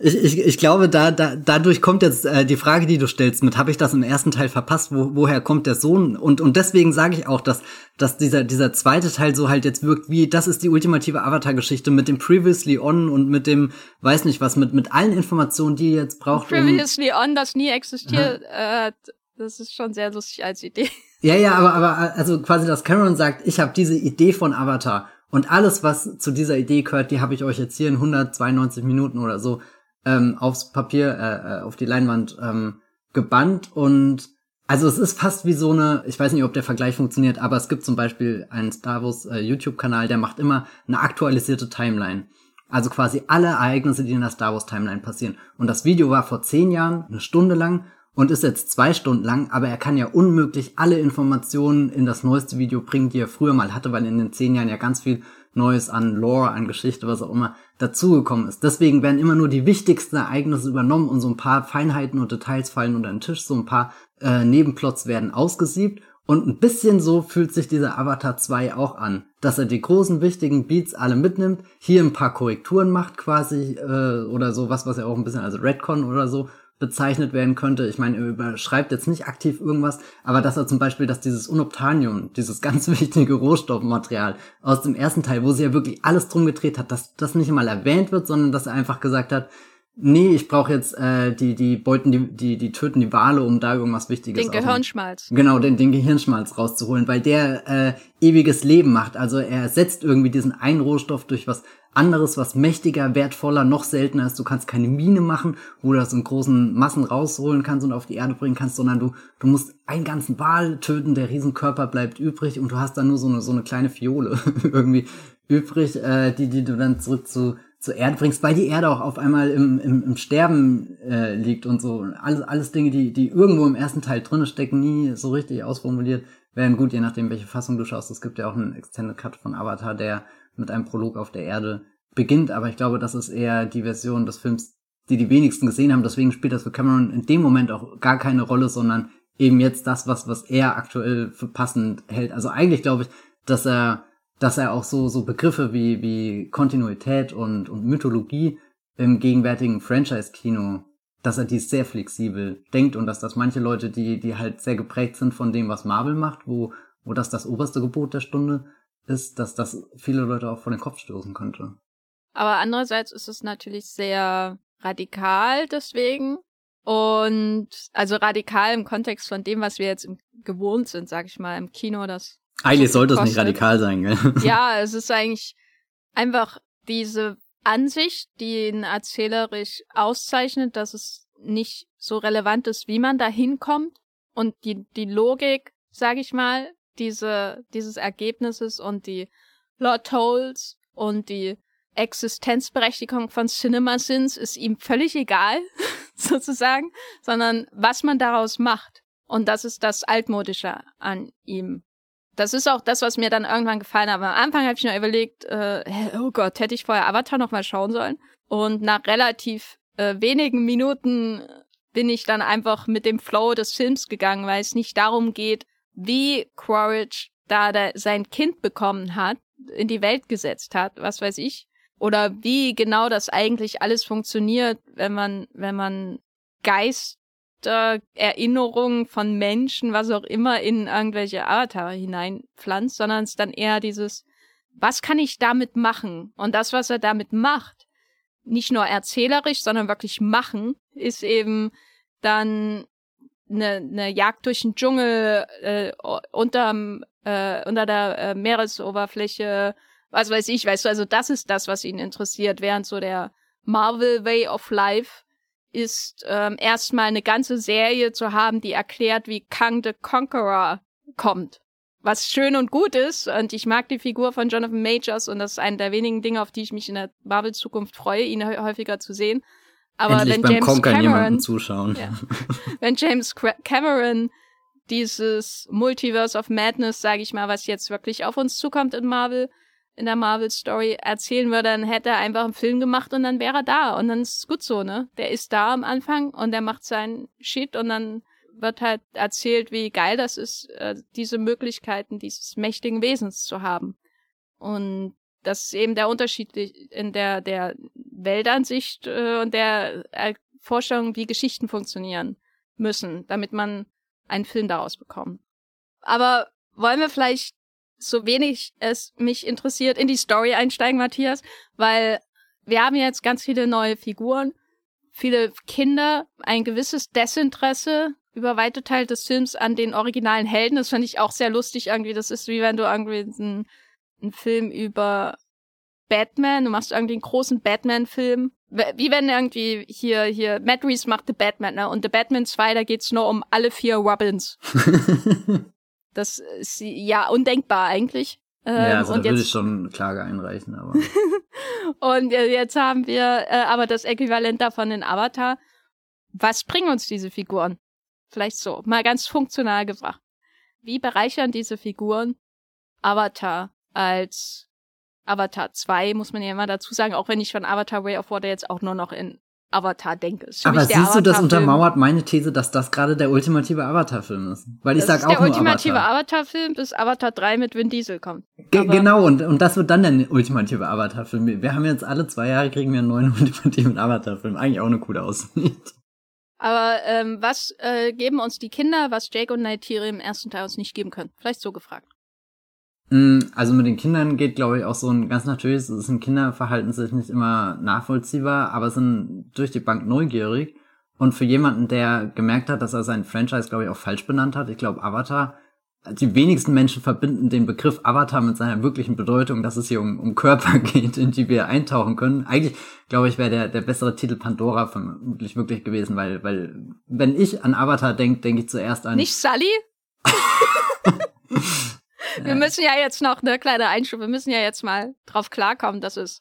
Ich, ich, ich glaube, da, da, dadurch kommt jetzt äh, die Frage, die du stellst, mit habe ich das im ersten Teil verpasst? Wo, woher kommt der Sohn? Und, und deswegen sage ich auch, dass, dass dieser, dieser zweite Teil so halt jetzt wirkt, wie das ist die ultimative Avatar-Geschichte mit dem Previously On und mit dem, weiß nicht was, mit, mit allen Informationen, die ihr jetzt braucht. Previously um, On, das nie existiert, äh, das ist schon sehr lustig als Idee. Ja, ja, aber, aber also quasi, dass Cameron sagt, ich habe diese Idee von Avatar und alles, was zu dieser Idee gehört, die habe ich euch jetzt hier in 192 Minuten oder so ähm, aufs Papier, äh, äh, auf die Leinwand ähm, gebannt und also es ist fast wie so eine, ich weiß nicht, ob der Vergleich funktioniert, aber es gibt zum Beispiel einen Star Wars äh, YouTube-Kanal, der macht immer eine aktualisierte Timeline. Also quasi alle Ereignisse, die in der Star Wars Timeline passieren. Und das Video war vor zehn Jahren, eine Stunde lang und ist jetzt zwei Stunden lang, aber er kann ja unmöglich alle Informationen in das neueste Video bringen, die er früher mal hatte, weil in den zehn Jahren ja ganz viel Neues an Lore, an Geschichte, was auch immer, dazugekommen ist. Deswegen werden immer nur die wichtigsten Ereignisse übernommen und so ein paar Feinheiten und Details fallen unter den Tisch, so ein paar äh, Nebenplots werden ausgesiebt und ein bisschen so fühlt sich dieser Avatar 2 auch an, dass er die großen wichtigen Beats alle mitnimmt, hier ein paar Korrekturen macht quasi äh, oder so was, was er auch ein bisschen als Redcon oder so bezeichnet werden könnte. Ich meine, er überschreibt jetzt nicht aktiv irgendwas, aber dass er zum Beispiel, dass dieses Unobtanium, dieses ganz [LAUGHS] wichtige Rohstoffmaterial aus dem ersten Teil, wo sie ja wirklich alles drum gedreht hat, dass das nicht mal erwähnt wird, sondern dass er einfach gesagt hat, nee, ich brauche jetzt äh, die die beuten die die die töten die Wale, um da irgendwas Wichtiges Den Gehirnschmalz. Genau, den den Gehirnschmalz rauszuholen, weil der äh, ewiges Leben macht. Also er ersetzt irgendwie diesen einen Rohstoff durch was anderes, was mächtiger, wertvoller, noch seltener ist. Du kannst keine Mine machen, wo du das in großen Massen rausholen kannst und auf die Erde bringen kannst, sondern du du musst einen ganzen Wal töten, der Riesenkörper bleibt übrig und du hast dann nur so eine so eine kleine Fiole [LAUGHS] irgendwie übrig, äh, die die du dann zurück zu zur Erde bringst, weil die Erde auch auf einmal im, im, im Sterben äh, liegt und so. Alles, alles Dinge, die, die irgendwo im ersten Teil drinne stecken, nie so richtig ausformuliert werden. Gut, je nachdem, welche Fassung du schaust. Es gibt ja auch einen Extended Cut von Avatar, der mit einem Prolog auf der Erde beginnt. Aber ich glaube, das ist eher die Version des Films, die die wenigsten gesehen haben. Deswegen spielt das für Cameron in dem Moment auch gar keine Rolle, sondern eben jetzt das, was, was er aktuell für passend hält. Also eigentlich glaube ich, dass er dass er auch so, so Begriffe wie, wie Kontinuität und, und Mythologie im gegenwärtigen Franchise-Kino, dass er die sehr flexibel denkt und dass das manche Leute, die, die halt sehr geprägt sind von dem, was Marvel macht, wo, wo das das oberste Gebot der Stunde ist, dass das viele Leute auch vor den Kopf stoßen könnte. Aber andererseits ist es natürlich sehr radikal deswegen. Und also radikal im Kontext von dem, was wir jetzt gewohnt sind, sag ich mal, im Kino, das eigentlich sollte es nicht radikal sein, gell? [LAUGHS] Ja, es ist eigentlich einfach diese Ansicht, die ihn erzählerisch auszeichnet, dass es nicht so relevant ist, wie man da hinkommt und die, die Logik, sag ich mal, diese, dieses Ergebnisses und die Lord Holes und die Existenzberechtigung von Cinema Sins ist ihm völlig egal, [LAUGHS] sozusagen, sondern was man daraus macht. Und das ist das Altmodische an ihm das ist auch das, was mir dann irgendwann gefallen hat. Am Anfang habe ich nur überlegt, äh, oh Gott, hätte ich vorher Avatar noch mal schauen sollen. Und nach relativ äh, wenigen Minuten bin ich dann einfach mit dem Flow des Films gegangen, weil es nicht darum geht, wie Quaritch da sein Kind bekommen hat, in die Welt gesetzt hat, was weiß ich, oder wie genau das eigentlich alles funktioniert, wenn man, wenn man Geist Charakter, Erinnerungen von Menschen, was auch immer, in irgendwelche Avatar hineinpflanzt, sondern es ist dann eher dieses, was kann ich damit machen? Und das, was er damit macht, nicht nur erzählerisch, sondern wirklich machen, ist eben dann eine, eine Jagd durch den Dschungel äh, unterm, äh, unter der äh, Meeresoberfläche, was weiß ich, weißt du, also das ist das, was ihn interessiert, während so der Marvel Way of Life ist ähm, erstmal eine ganze Serie zu haben, die erklärt, wie Kang the Conqueror kommt. Was schön und gut ist, und ich mag die Figur von Jonathan Majors, und das ist eine der wenigen Dinge, auf die ich mich in der Marvel-Zukunft freue, ihn häufiger zu sehen. Aber Endlich wenn beim James Conquer Cameron zuschauen. Ja, [LAUGHS] wenn James Cameron dieses Multiverse of Madness, sage ich mal, was jetzt wirklich auf uns zukommt in Marvel, in der Marvel Story erzählen würde, dann hätte er einfach einen Film gemacht und dann wäre er da und dann ist es gut so, ne? Der ist da am Anfang und der macht seinen Shit und dann wird halt erzählt, wie geil das ist, äh, diese Möglichkeiten dieses mächtigen Wesens zu haben. Und das ist eben der Unterschied in der, der Weltansicht äh, und der Vorstellung, wie Geschichten funktionieren müssen, damit man einen Film daraus bekommt. Aber wollen wir vielleicht so wenig es mich interessiert, in die Story einsteigen, Matthias, weil wir haben jetzt ganz viele neue Figuren, viele Kinder, ein gewisses Desinteresse über weite Teile des Films an den originalen Helden. Das fand ich auch sehr lustig irgendwie. Das ist wie wenn du irgendwie einen, einen Film über Batman, du machst irgendwie einen großen Batman-Film. Wie wenn irgendwie hier, hier, Matt Reeves macht The Batman, ne? Und The Batman 2, da geht's nur um alle vier Robins. [LAUGHS] Das ist ja undenkbar eigentlich. Ähm, ja, also da würde ich schon Klage einreichen, aber. [LAUGHS] und jetzt haben wir äh, aber das Äquivalent davon in Avatar. Was bringen uns diese Figuren? Vielleicht so, mal ganz funktional gefragt. Wie bereichern diese Figuren Avatar als Avatar 2, muss man ja immer dazu sagen, auch wenn ich von Avatar Way of Water jetzt auch nur noch in Avatar denke. Aber siehst du, das untermauert meine These, dass das gerade der ultimative Avatar-Film ist. Weil ich das sag auch nur Der ultimative Avatar-Film, bis Avatar 3 mit Vin Diesel kommt. Ge genau, und, und das wird dann der ultimative Avatar-Film. Wir haben jetzt alle zwei Jahre kriegen wir einen neuen [LAUGHS] ultimativen Avatar-Film. Eigentlich auch eine coole Aussicht. Aber ähm, was äh, geben uns die Kinder, was Jake und Neytiri im ersten Teil uns nicht geben können? Vielleicht so gefragt. Mm, also mit den Kindern geht, glaube ich, auch so ein ganz natürliches, es sind Kinderverhalten sich nicht immer nachvollziehbar, aber sind durch die Bank neugierig. Und für jemanden, der gemerkt hat, dass er sein Franchise, glaube ich, auch falsch benannt hat, ich glaube, Avatar, die wenigsten Menschen verbinden den Begriff Avatar mit seiner wirklichen Bedeutung, dass es hier um, um Körper [LAUGHS] geht, in die wir eintauchen können. Eigentlich, glaube ich, wäre der, der bessere Titel Pandora vermutlich wirklich gewesen, weil, weil, wenn ich an Avatar denke, denke ich zuerst an. Nicht Sully? [LAUGHS] [LAUGHS] wir müssen ja jetzt noch eine kleine Einschub, wir müssen ja jetzt mal drauf klarkommen, dass es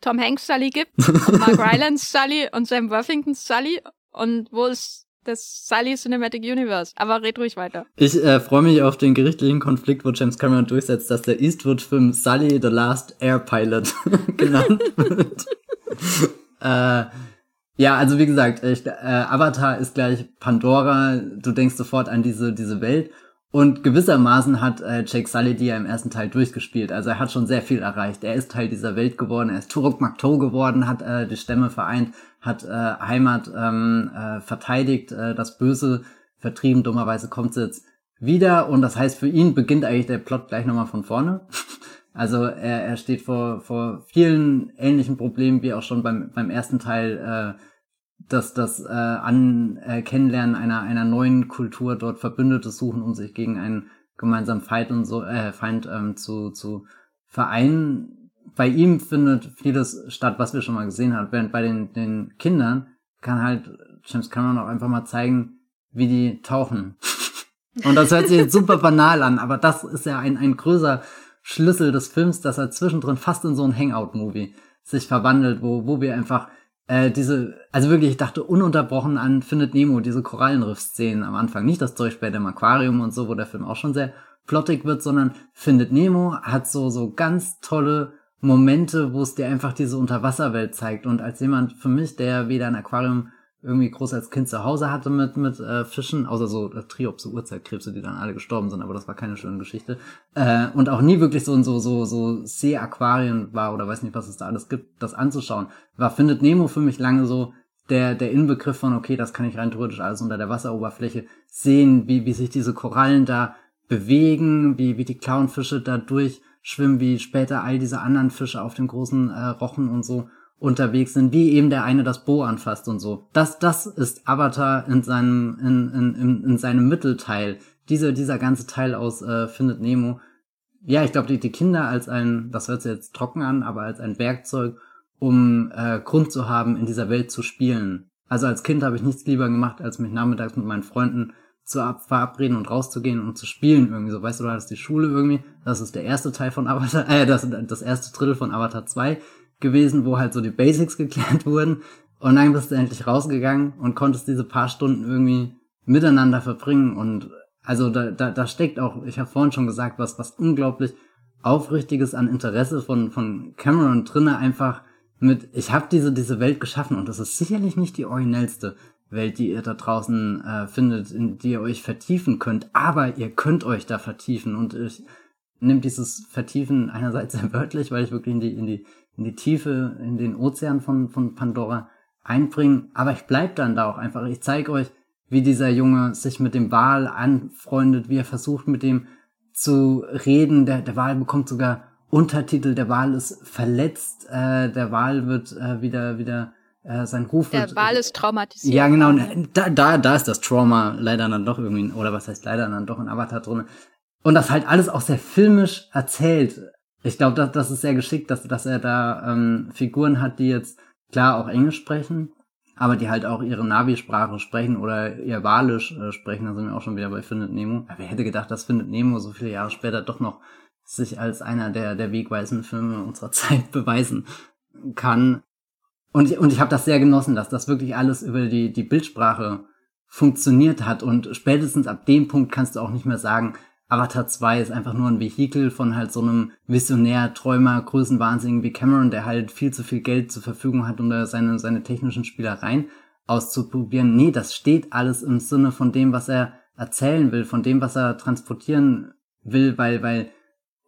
Tom Hanks Sully gibt, [LAUGHS] Mark Rylance Sully und Sam Worthington Sully und wo ist das Sully Cinematic Universe? Aber red ruhig weiter. Ich äh, freue mich auf den gerichtlichen Konflikt, wo James Cameron durchsetzt, dass der Eastwood-Film Sully the Last Air Pilot [LAUGHS] genannt wird. [LAUGHS] äh, ja, also wie gesagt, ich, äh, Avatar ist gleich Pandora. Du denkst sofort an diese diese Welt und gewissermaßen hat äh, Jake Sully die ja im ersten Teil durchgespielt. Also er hat schon sehr viel erreicht. Er ist Teil dieser Welt geworden, er ist Turok Makto geworden, hat äh, die Stämme vereint, hat äh, Heimat ähm, äh, verteidigt, äh, das Böse vertrieben. Dummerweise kommt jetzt wieder und das heißt, für ihn beginnt eigentlich der Plot gleich nochmal von vorne. [LAUGHS] Also er, er steht vor, vor vielen ähnlichen Problemen wie auch schon beim, beim ersten Teil. Äh, dass das äh, an äh, Kennenlernen einer einer neuen Kultur dort Verbündete suchen, um sich gegen einen gemeinsamen Feind und so äh, Feind ähm, zu zu vereinen. Bei ihm findet vieles statt, was wir schon mal gesehen haben. Während bei den den Kindern kann halt James Cameron auch einfach mal zeigen, wie die tauchen. [LAUGHS] Und das hört sich jetzt super banal an, aber das ist ja ein ein größer Schlüssel des Films, dass er zwischendrin fast in so ein Hangout-Movie sich verwandelt, wo wo wir einfach äh, diese, also wirklich, ich dachte ununterbrochen an Findet Nemo, diese Korallenriff-Szenen am Anfang. Nicht das Zeug später im Aquarium und so, wo der Film auch schon sehr plottig wird, sondern Findet Nemo hat so, so ganz tolle Momente, wo es dir einfach diese Unterwasserwelt zeigt. Und als jemand für mich, der weder ein Aquarium irgendwie groß als Kind zu Hause hatte mit, mit äh, Fischen, außer so äh, Triopse, Urzeitkrebse, die dann alle gestorben sind, aber das war keine schöne Geschichte. Äh, und auch nie wirklich so so, so, so Seeaquarien war oder weiß nicht, was es da alles gibt, das anzuschauen. War Findet Nemo für mich lange so der, der Inbegriff von, okay, das kann ich rein theoretisch alles unter der Wasseroberfläche sehen, wie, wie sich diese Korallen da bewegen, wie, wie die Clownfische da durchschwimmen, wie später all diese anderen Fische auf dem großen äh, Rochen und so unterwegs sind, wie eben der eine das Bo anfasst und so. Das, das ist Avatar in seinem, in, in, in, in seinem Mittelteil. Diese, dieser ganze Teil aus äh, Findet Nemo. Ja, ich glaube, die, die Kinder als ein, das hört sich jetzt trocken an, aber als ein Werkzeug, um äh, Grund zu haben, in dieser Welt zu spielen. Also als Kind habe ich nichts lieber gemacht, als mich nachmittags mit meinen Freunden zu verabreden und rauszugehen und zu spielen irgendwie. So, weißt du, du hattest die Schule irgendwie. Das ist der erste Teil von Avatar, äh, das, das erste Drittel von Avatar 2 gewesen, wo halt so die Basics geklärt [LAUGHS] wurden. Und dann bist du endlich rausgegangen und konntest diese paar Stunden irgendwie miteinander verbringen. Und also da, da, da steckt auch, ich habe vorhin schon gesagt, was, was unglaublich Aufrichtiges an Interesse von, von Cameron drinne einfach mit, ich habe diese, diese Welt geschaffen und das ist sicherlich nicht die originellste Welt, die ihr da draußen äh, findet, in die ihr euch vertiefen könnt, aber ihr könnt euch da vertiefen und ich nehme dieses Vertiefen einerseits [LAUGHS] sehr wörtlich, weil ich wirklich in die, in die in die Tiefe, in den Ozean von, von Pandora einbringen. Aber ich bleib dann da auch einfach. Ich zeige euch, wie dieser Junge sich mit dem Wal anfreundet, wie er versucht, mit dem zu reden. Der, der Wal bekommt sogar Untertitel. Der Wal ist verletzt. Äh, der Wal wird äh, wieder, wieder äh, sein Ruf Der wird, Wal ist traumatisiert. Ja, genau. Da, da, da ist das Trauma leider dann doch irgendwie, oder was heißt leider dann doch in Avatar drin. Und das halt alles auch sehr filmisch erzählt. Ich glaube, das, das ist sehr geschickt, dass, dass er da ähm, Figuren hat, die jetzt klar auch Englisch sprechen, aber die halt auch ihre Navi-Sprache sprechen oder ihr Walisch äh, sprechen. Da sind wir auch schon wieder bei Findet Nemo. wer hätte gedacht, dass Findet Nemo so viele Jahre später doch noch sich als einer der, der wegweisenden Filme unserer [LAUGHS] Zeit beweisen kann. Und ich, und ich habe das sehr genossen, dass das wirklich alles über die, die Bildsprache funktioniert hat. Und spätestens ab dem Punkt kannst du auch nicht mehr sagen, Avatar 2 ist einfach nur ein Vehikel von halt so einem Visionär, Träumer, Größenwahnsinnigen wie Cameron, der halt viel zu viel Geld zur Verfügung hat, um da seine, seine technischen Spielereien auszuprobieren. Nee, das steht alles im Sinne von dem, was er erzählen will, von dem, was er transportieren will, weil, weil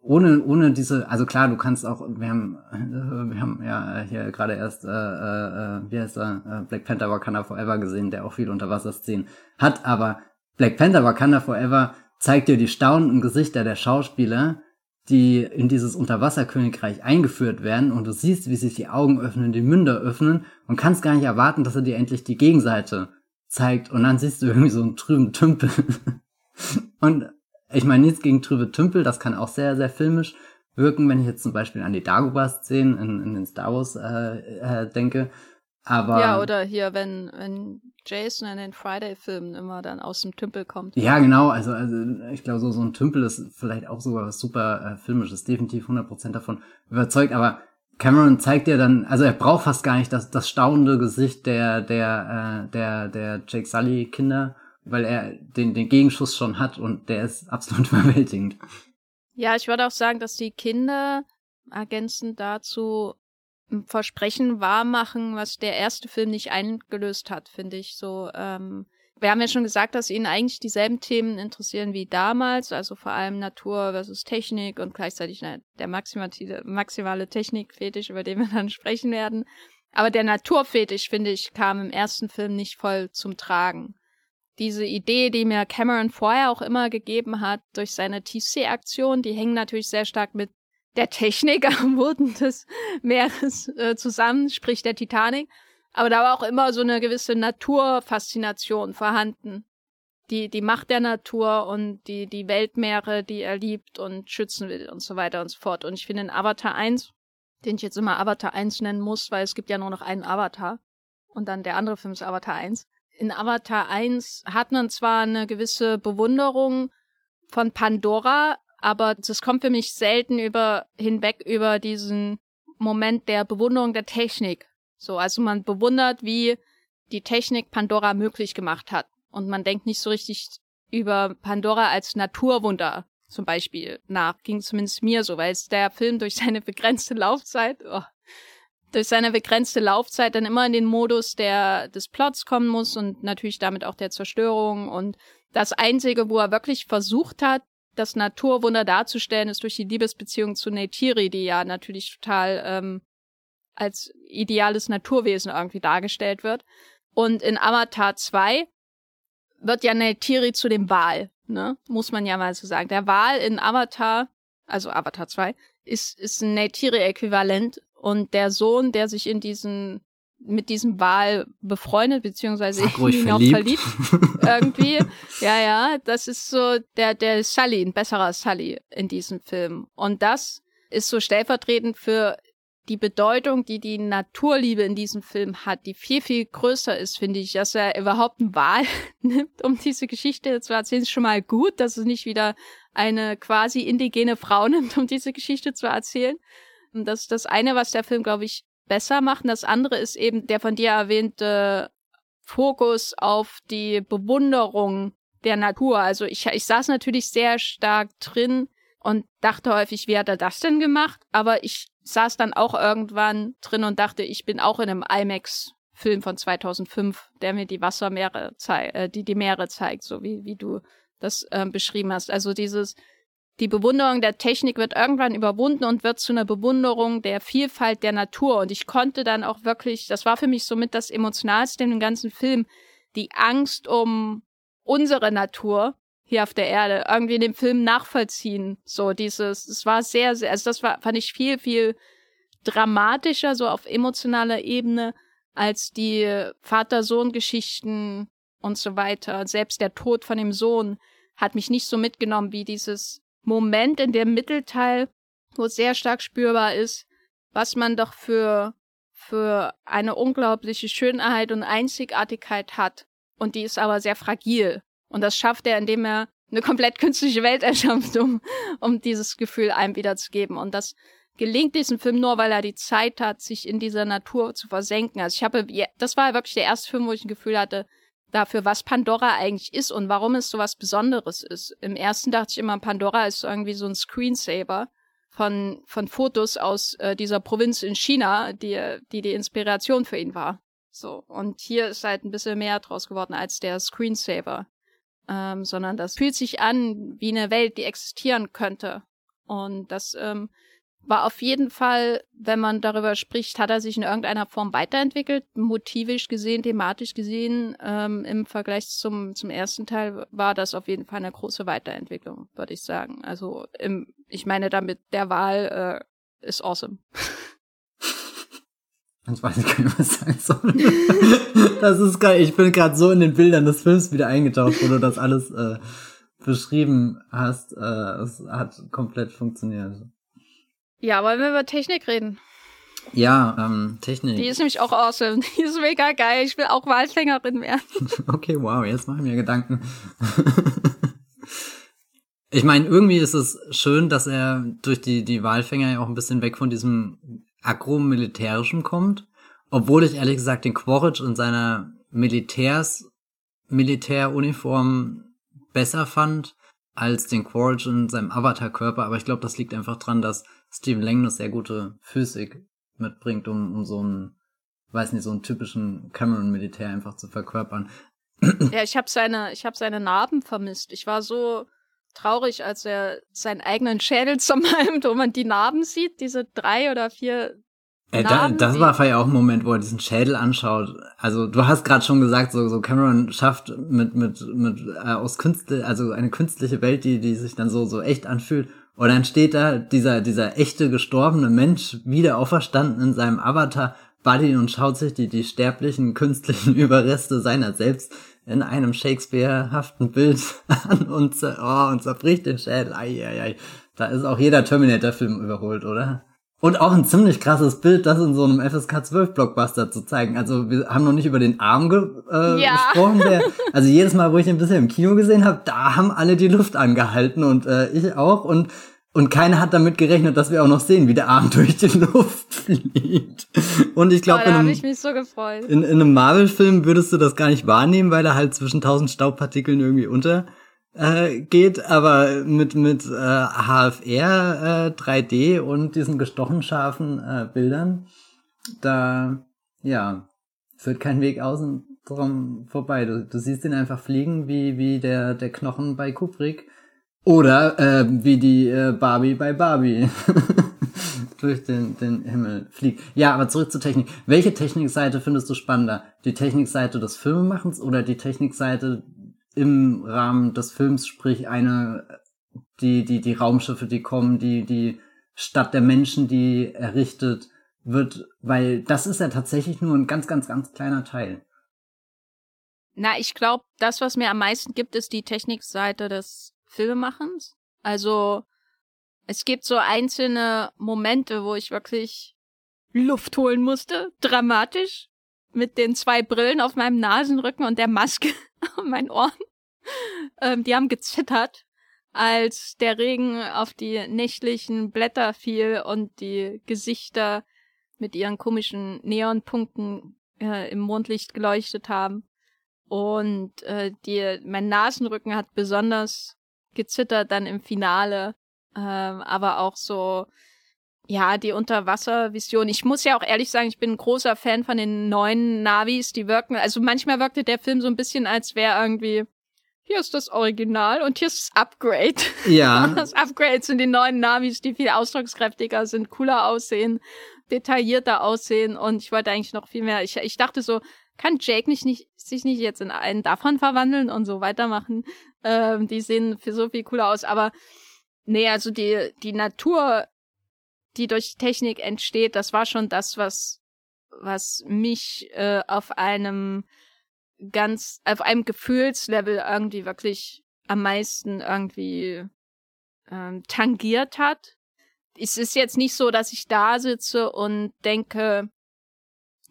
ohne, ohne diese, also klar, du kannst auch, wir haben, wir haben ja hier gerade erst, äh, äh, wie heißt er, äh, Black Panther Wakanda Forever gesehen, der auch viel Unterwasserszenen hat, aber Black Panther Wakanda Forever zeigt dir die staunenden Gesichter der Schauspieler, die in dieses Unterwasserkönigreich eingeführt werden und du siehst, wie sich die Augen öffnen, die Münder öffnen und kannst gar nicht erwarten, dass er dir endlich die Gegenseite zeigt und dann siehst du irgendwie so einen trüben Tümpel. [LAUGHS] und ich meine nichts gegen trübe Tümpel, das kann auch sehr, sehr filmisch wirken, wenn ich jetzt zum Beispiel an die Dagobah-Szenen in, in den Star Wars äh, äh, denke. Aber ja, oder hier, wenn, wenn Jason in den Friday-Filmen immer dann aus dem Tümpel kommt. Ja, genau. Also, also ich glaube, so, so ein Tümpel ist vielleicht auch sogar was super äh, filmisches. Definitiv 100% davon überzeugt. Aber Cameron zeigt dir dann, also er braucht fast gar nicht das, das staunende Gesicht der, der, äh, der, der Jake Sully Kinder, weil er den, den Gegenschuss schon hat und der ist absolut [LAUGHS] überwältigend. Ja, ich würde auch sagen, dass die Kinder ergänzend dazu Versprechen wahrmachen, was der erste Film nicht eingelöst hat, finde ich so. Ähm, wir haben ja schon gesagt, dass ihn eigentlich dieselben Themen interessieren wie damals, also vor allem Natur versus Technik und gleichzeitig na, der maximale, maximale Technikfetisch, über den wir dann [LAUGHS] sprechen werden. Aber der Naturfetisch, finde ich, kam im ersten Film nicht voll zum Tragen. Diese Idee, die mir Cameron vorher auch immer gegeben hat, durch seine Tiefseeaktion, die hängen natürlich sehr stark mit der Technik am [LAUGHS] Boden des Meeres äh, zusammen, sprich der Titanic. Aber da war auch immer so eine gewisse Naturfaszination vorhanden. Die, die Macht der Natur und die, die Weltmeere, die er liebt und schützen will und so weiter und so fort. Und ich finde in Avatar 1, den ich jetzt immer Avatar 1 nennen muss, weil es gibt ja nur noch einen Avatar. Und dann der andere Film ist Avatar 1. In Avatar 1 hat man zwar eine gewisse Bewunderung von Pandora, aber das kommt für mich selten über hinweg über diesen Moment der Bewunderung der Technik. So, also man bewundert, wie die Technik Pandora möglich gemacht hat. Und man denkt nicht so richtig über Pandora als Naturwunder zum Beispiel nach. Ging zumindest mir so, weil es der Film durch seine begrenzte Laufzeit, oh, durch seine begrenzte Laufzeit dann immer in den Modus der, des Plots kommen muss und natürlich damit auch der Zerstörung. Und das Einzige, wo er wirklich versucht hat, das Naturwunder darzustellen, ist durch die Liebesbeziehung zu Neytiri, die ja natürlich total ähm, als ideales Naturwesen irgendwie dargestellt wird. Und in Avatar 2 wird ja Neytiri zu dem Wal, ne? Muss man ja mal so sagen. Der Wal in Avatar, also Avatar 2, ist, ist ein Neytiri-Äquivalent und der Sohn, der sich in diesen mit diesem Wal befreundet, beziehungsweise ihn auch verliebt. [LAUGHS] irgendwie. Ja, ja, das ist so der, der Sully, ein besserer Sully in diesem Film. Und das ist so stellvertretend für die Bedeutung, die die Naturliebe in diesem Film hat, die viel, viel größer ist, finde ich, dass er überhaupt einen Wal [LAUGHS] nimmt, um diese Geschichte zu erzählen, ist schon mal gut, dass es nicht wieder eine quasi indigene Frau [LAUGHS] nimmt, um diese Geschichte zu erzählen. Und das ist das eine, was der Film, glaube ich, besser machen. Das andere ist eben der von dir erwähnte Fokus auf die Bewunderung der Natur. Also ich, ich saß natürlich sehr stark drin und dachte häufig, wie hat er das denn gemacht? Aber ich saß dann auch irgendwann drin und dachte, ich bin auch in einem IMAX Film von 2005, der mir die Wassermeere zeigt, äh, die die Meere zeigt, so wie wie du das äh, beschrieben hast. Also dieses die Bewunderung der Technik wird irgendwann überwunden und wird zu einer Bewunderung der Vielfalt der Natur. Und ich konnte dann auch wirklich, das war für mich somit das Emotionalste in dem ganzen Film, die Angst um unsere Natur hier auf der Erde irgendwie in dem Film nachvollziehen. So dieses, es war sehr, sehr, also das war, fand ich viel, viel dramatischer, so auf emotionaler Ebene, als die Vater-Sohn-Geschichten und so weiter. Selbst der Tod von dem Sohn hat mich nicht so mitgenommen wie dieses Moment in dem Mittelteil, wo sehr stark spürbar ist, was man doch für, für eine unglaubliche Schönheit und Einzigartigkeit hat. Und die ist aber sehr fragil. Und das schafft er, indem er eine komplett [LAUGHS] künstliche Welt erschafft, um, um dieses Gefühl einem wiederzugeben. Und das gelingt diesem Film nur, weil er die Zeit hat, sich in dieser Natur zu versenken. Also ich habe, das war wirklich der erste Film, wo ich ein Gefühl hatte, dafür, was Pandora eigentlich ist und warum es so was Besonderes ist. Im ersten dachte ich immer, Pandora ist irgendwie so ein Screensaver von, von Fotos aus äh, dieser Provinz in China, die, die die Inspiration für ihn war. So. Und hier ist halt ein bisschen mehr draus geworden als der Screensaver. Ähm, sondern das fühlt sich an wie eine Welt, die existieren könnte. Und das ähm, war auf jeden Fall, wenn man darüber spricht, hat er sich in irgendeiner Form weiterentwickelt, motivisch gesehen, thematisch gesehen. Ähm, Im Vergleich zum, zum ersten Teil war das auf jeden Fall eine große Weiterentwicklung, würde ich sagen. Also im ich meine damit, der Wahl äh, ist awesome. [LAUGHS] Ich weiß nicht, was sagen soll. [LAUGHS] Das ist geil. Ich bin gerade so in den Bildern des Films wieder eingetaucht, wo du das alles äh, beschrieben hast. Äh, es hat komplett funktioniert. Ja, wollen wir über Technik reden? Ja, ähm, Technik. Die ist nämlich auch awesome. [LAUGHS] Die ist mega geil. Ich will auch Walfängerin werden. [LAUGHS] okay, wow, jetzt mache ich mir Gedanken. [LAUGHS] ich meine, irgendwie ist es schön, dass er durch die, die Walfänger ja auch ein bisschen weg von diesem agro-militärischen kommt. Obwohl ich ehrlich gesagt den Quaritch in seiner Militärs, Militäruniform besser fand als den Quaritch in seinem Avatar-Körper. Aber ich glaube, das liegt einfach dran, dass Stephen Lang eine sehr gute Physik mitbringt, um, um so einen, weiß nicht, so einen typischen Cameron-Militär einfach zu verkörpern. [CLEARS THROAT] Ja, ich habe seine, ich habe seine Narben vermisst. Ich war so traurig, als er seinen eigenen Schädel [LAUGHS] zermalmt, wo man die Narben sieht, diese drei oder vier Ey, da, das war vielleicht auch ein Moment, wo er diesen Schädel anschaut. Also du hast gerade schon gesagt, so, so Cameron schafft mit mit mit äh, aus Künstler, also eine künstliche Welt, die die sich dann so so echt anfühlt. Und dann steht da dieser dieser echte gestorbene Mensch wieder auferstanden in seinem Avatar Buddy und schaut sich die die sterblichen künstlichen [LAUGHS] Überreste seiner selbst in einem Shakespeare-haften Bild [LAUGHS] an und, oh, und zerbricht den Schädel. Ai, ai, ai. Da ist auch jeder Terminator-Film überholt, oder? Und auch ein ziemlich krasses Bild, das in so einem FSK 12 Blockbuster zu zeigen. Also wir haben noch nicht über den Arm ge äh, ja. gesprochen. Der, also jedes Mal, wo ich ihn bisher im Kino gesehen habe, da haben alle die Luft angehalten und äh, ich auch. Und und keiner hat damit gerechnet, dass wir auch noch sehen, wie der Arm [LAUGHS] durch die Luft fliegt. Und ich glaube, oh, in, einem, so in, in einem Marvel-Film würdest du das gar nicht wahrnehmen, weil er halt zwischen tausend Staubpartikeln irgendwie unter äh, geht. Aber mit mit äh, HFR äh, 3D und diesen gestochen scharfen äh, Bildern, da ja führt kein Weg außen drum vorbei. Du, du siehst ihn einfach fliegen, wie wie der der Knochen bei Kubrick oder äh, wie die äh, Barbie bei Barbie [LAUGHS] durch den, den Himmel fliegt. Ja, aber zurück zur Technik. Welche Technikseite findest du spannender? Die Technikseite des Filmemachens oder die Technikseite im Rahmen des Films, sprich eine, die, die, die Raumschiffe, die kommen, die, die Stadt der Menschen, die errichtet wird, weil das ist ja tatsächlich nur ein ganz, ganz, ganz kleiner Teil. Na, ich glaube, das, was mir am meisten gibt, ist die Technikseite des Filmemachens. Also es gibt so einzelne Momente, wo ich wirklich Luft holen musste, dramatisch, mit den zwei Brillen auf meinem Nasenrücken und der Maske [LAUGHS] auf meinen Ohren. Ähm, die haben gezittert, als der Regen auf die nächtlichen Blätter fiel und die Gesichter mit ihren komischen Neonpunkten äh, im Mondlicht geleuchtet haben. Und äh, die, mein Nasenrücken hat besonders gezittert dann im Finale. Ähm, aber auch so, ja, die Unterwasservision. Ich muss ja auch ehrlich sagen, ich bin ein großer Fan von den neuen Navis, die wirken. Also manchmal wirkte der Film so ein bisschen, als wäre irgendwie, hier ist das Original und hier ist das Upgrade. Ja. [LAUGHS] Das Upgrade sind die neuen Navis, die viel ausdruckskräftiger sind, cooler aussehen, detaillierter aussehen und ich wollte eigentlich noch viel mehr. Ich, ich dachte so, kann Jake nicht, nicht sich nicht jetzt in einen davon verwandeln und so weitermachen? Ähm, die sehen für so viel cooler aus. Aber nee, also die, die Natur, die durch Technik entsteht, das war schon das, was, was mich äh, auf einem ganz, auf einem Gefühlslevel irgendwie wirklich am meisten irgendwie ähm, tangiert hat. Es ist jetzt nicht so, dass ich da sitze und denke,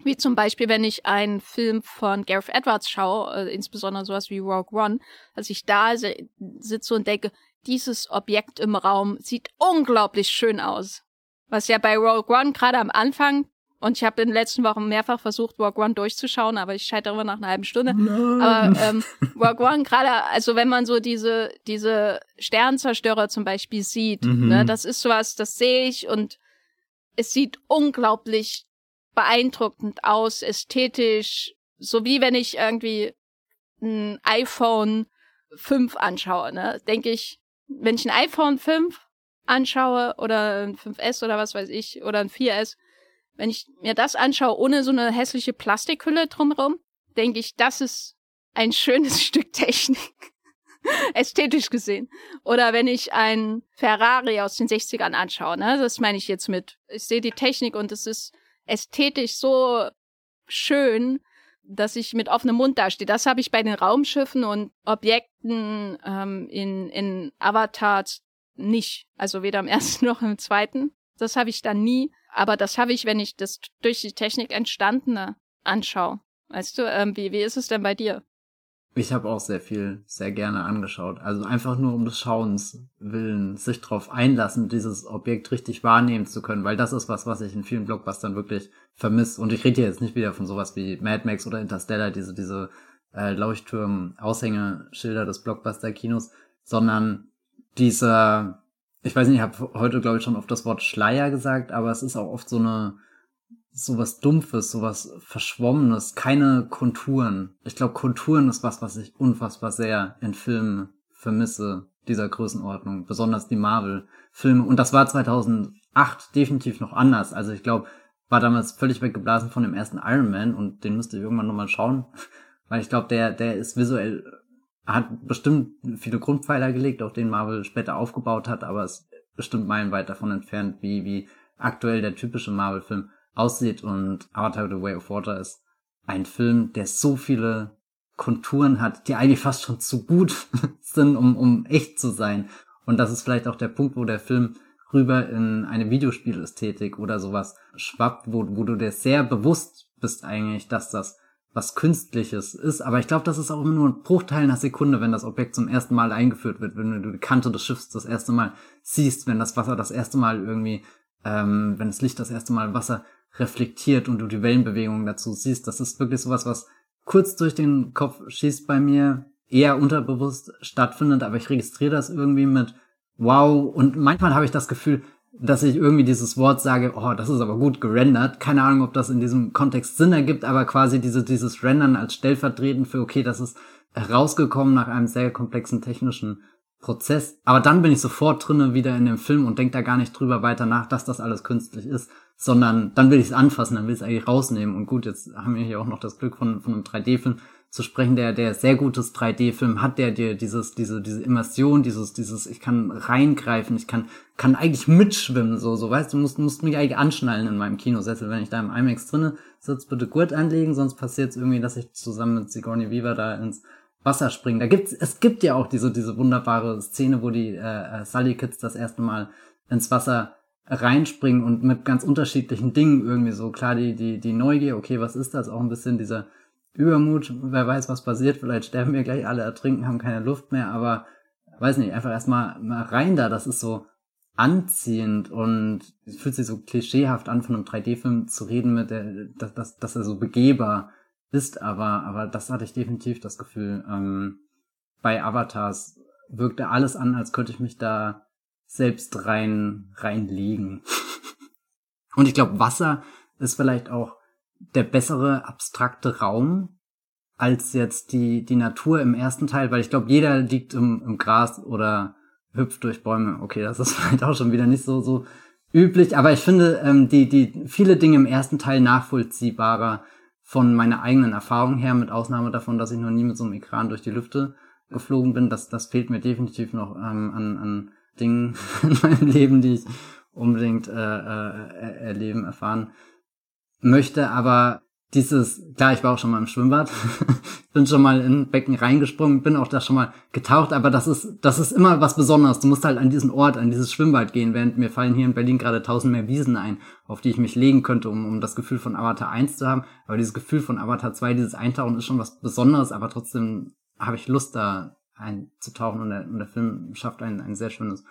wie zum Beispiel, wenn ich einen Film von Gareth Edwards schaue, äh, insbesondere sowas wie Rogue One, dass ich da sitze und denke, dieses Objekt im Raum sieht unglaublich schön aus. Was ja bei Rogue One gerade am Anfang, und ich habe in den letzten Wochen mehrfach versucht, Rogue One durchzuschauen, aber ich scheitere immer nach einer halben Stunde. Nein. Aber ähm, Rogue One gerade, also wenn man so diese, diese Sternzerstörer zum Beispiel sieht, mhm. ne, das ist sowas, das sehe ich und es sieht unglaublich beeindruckend aus, ästhetisch, so wie wenn ich irgendwie ein iPhone 5 anschaue, ne? Denke ich, wenn ich ein iPhone 5 anschaue oder ein 5S oder was weiß ich oder ein 4S, wenn ich mir das anschaue ohne so eine hässliche Plastikhülle drumherum, denke ich, das ist ein schönes [LAUGHS] Stück Technik. [LAUGHS] Ästhetisch gesehen. Oder wenn ich ein Ferrari aus den 60ern anschaue, ne? Das meine ich jetzt mit. Ich sehe die Technik und es ist ästhetisch so schön, dass ich mit offenem Mund dastehe. Das habe ich bei den Raumschiffen und Objekten ähm, in, in Avatar nicht. Also weder im ersten [LAUGHS] noch im zweiten. Das habe ich dann nie. Aber das habe ich, wenn ich das durch die Technik entstandene anschaue. Weißt du, ähm, wie, wie ist es denn bei dir? Ich habe auch sehr viel, sehr gerne angeschaut. Also einfach nur um des Schauens willen, sich darauf einlassen, dieses Objekt richtig wahrnehmen zu können, weil das ist was, was ich in vielen Blockbustern wirklich vermisse. Und ich rede jetzt nicht wieder von sowas wie Mad Max oder Interstellar, diese, diese äh, Leuchtturm-Aushängeschilder des Blockbuster-Kinos, sondern dieser, ich weiß nicht, ich habe heute, glaube ich, schon oft das Wort Schleier gesagt, aber es ist auch oft so eine sowas Dumpfes, sowas Verschwommenes, keine Konturen. Ich glaube, Konturen ist was, was ich unfassbar sehr in Filmen vermisse, dieser Größenordnung, besonders die Marvel-Filme. Und das war 2008 definitiv noch anders. Also ich glaube, war damals völlig weggeblasen von dem ersten Iron Man und den müsste ich irgendwann nochmal schauen, [LAUGHS] weil ich glaube, der, der ist visuell, hat bestimmt viele Grundpfeiler gelegt, auf denen Marvel später aufgebaut hat, aber ist bestimmt meilenweit davon entfernt, wie, wie aktuell der typische Marvel-Film aussieht und Avatar The Way of Water ist ein Film, der so viele Konturen hat, die eigentlich fast schon zu gut [LAUGHS] sind, um, um echt zu sein. Und das ist vielleicht auch der Punkt, wo der Film rüber in eine Videospielästhetik oder sowas schwappt, wo, wo du dir sehr bewusst bist eigentlich, dass das was Künstliches ist. Aber ich glaube, das ist auch immer nur ein Bruchteil einer Sekunde, wenn das Objekt zum ersten Mal eingeführt wird, wenn du die Kante des Schiffs das erste Mal siehst, wenn das Wasser das erste Mal irgendwie, ähm, wenn das Licht das erste Mal Wasser reflektiert und du die Wellenbewegungen dazu siehst. Das ist wirklich sowas, was kurz durch den Kopf schießt bei mir, eher unterbewusst stattfindet, aber ich registriere das irgendwie mit wow und manchmal habe ich das Gefühl, dass ich irgendwie dieses Wort sage, oh, das ist aber gut gerendert. Keine Ahnung, ob das in diesem Kontext Sinn ergibt, aber quasi diese, dieses Rendern als stellvertretend für, okay, das ist herausgekommen nach einem sehr komplexen technischen Prozess. Aber dann bin ich sofort drinnen wieder in dem Film und denke da gar nicht drüber weiter nach, dass das alles künstlich ist, sondern dann will ich es anfassen, dann will ich es eigentlich rausnehmen. Und gut, jetzt haben wir hier auch noch das Glück von, von einem 3D-Film zu sprechen, der, der sehr gutes 3D-Film hat, der dir dieses, diese, diese Immersion, dieses, dieses, ich kann reingreifen, ich kann, kann eigentlich mitschwimmen, so, so, weißt du, musst, musst mich eigentlich anschnallen in meinem Kinosessel, wenn ich da im IMAX drinne sitze, bitte Gurt anlegen, sonst passiert es irgendwie, dass ich zusammen mit Sigourney Weaver da ins Wasser springe. Da gibt's, es gibt ja auch diese, diese wunderbare Szene, wo die äh, äh Sully Kids das erste Mal ins Wasser reinspringen und mit ganz unterschiedlichen Dingen irgendwie so. Klar, die, die, die Neugier, okay, was ist das? Auch ein bisschen dieser Übermut, wer weiß, was passiert, vielleicht sterben wir gleich alle ertrinken, haben keine Luft mehr, aber weiß nicht, einfach erstmal mal rein da, das ist so anziehend und es fühlt sich so klischeehaft an, von einem 3D-Film zu reden, mit der, dass, dass, dass er so begehbar ist, aber, aber das hatte ich definitiv das Gefühl. Ähm, bei Avatars wirkte alles an, als könnte ich mich da selbst rein, reinlegen. [LAUGHS] Und ich glaube, Wasser ist vielleicht auch der bessere abstrakte Raum als jetzt die, die Natur im ersten Teil, weil ich glaube, jeder liegt im, im Gras oder hüpft durch Bäume. Okay, das ist [LAUGHS] vielleicht auch schon wieder nicht so, so üblich, aber ich finde ähm, die, die viele Dinge im ersten Teil nachvollziehbarer von meiner eigenen Erfahrung her, mit Ausnahme davon, dass ich noch nie mit so einem Ekran durch die Lüfte geflogen bin. Das, das fehlt mir definitiv noch ähm, an, an Dingen [LAUGHS] in meinem Leben, die ich unbedingt äh, äh, erleben, erfahren möchte. Aber dieses, klar, ich war auch schon mal im Schwimmbad, [LAUGHS] bin schon mal in Becken reingesprungen, bin auch da schon mal getaucht, aber das ist, das ist immer was Besonderes. Du musst halt an diesen Ort, an dieses Schwimmbad gehen, während mir fallen hier in Berlin gerade tausend mehr Wiesen ein, auf die ich mich legen könnte, um, um das Gefühl von Avatar 1 zu haben. Aber dieses Gefühl von Avatar 2, dieses Eintauchen ist schon was Besonderes, aber trotzdem habe ich Lust da einzutauchen und der, und der Film schafft ein, ein sehr schönes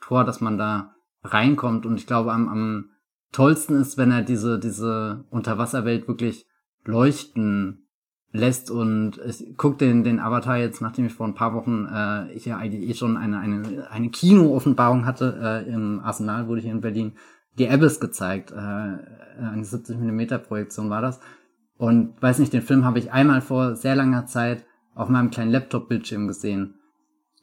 Tor, dass man da reinkommt und ich glaube am, am tollsten ist, wenn er diese, diese Unterwasserwelt wirklich leuchten lässt und ich guck den, den Avatar jetzt, nachdem ich vor ein paar Wochen äh, ich ja eigentlich eh schon eine, eine, eine Kino-Offenbarung hatte, äh, im Arsenal wurde hier in Berlin die Abyss gezeigt, äh, eine 70 mm Projektion war das. Und weiß nicht, den Film habe ich einmal vor sehr langer Zeit auf meinem kleinen Laptop-Bildschirm gesehen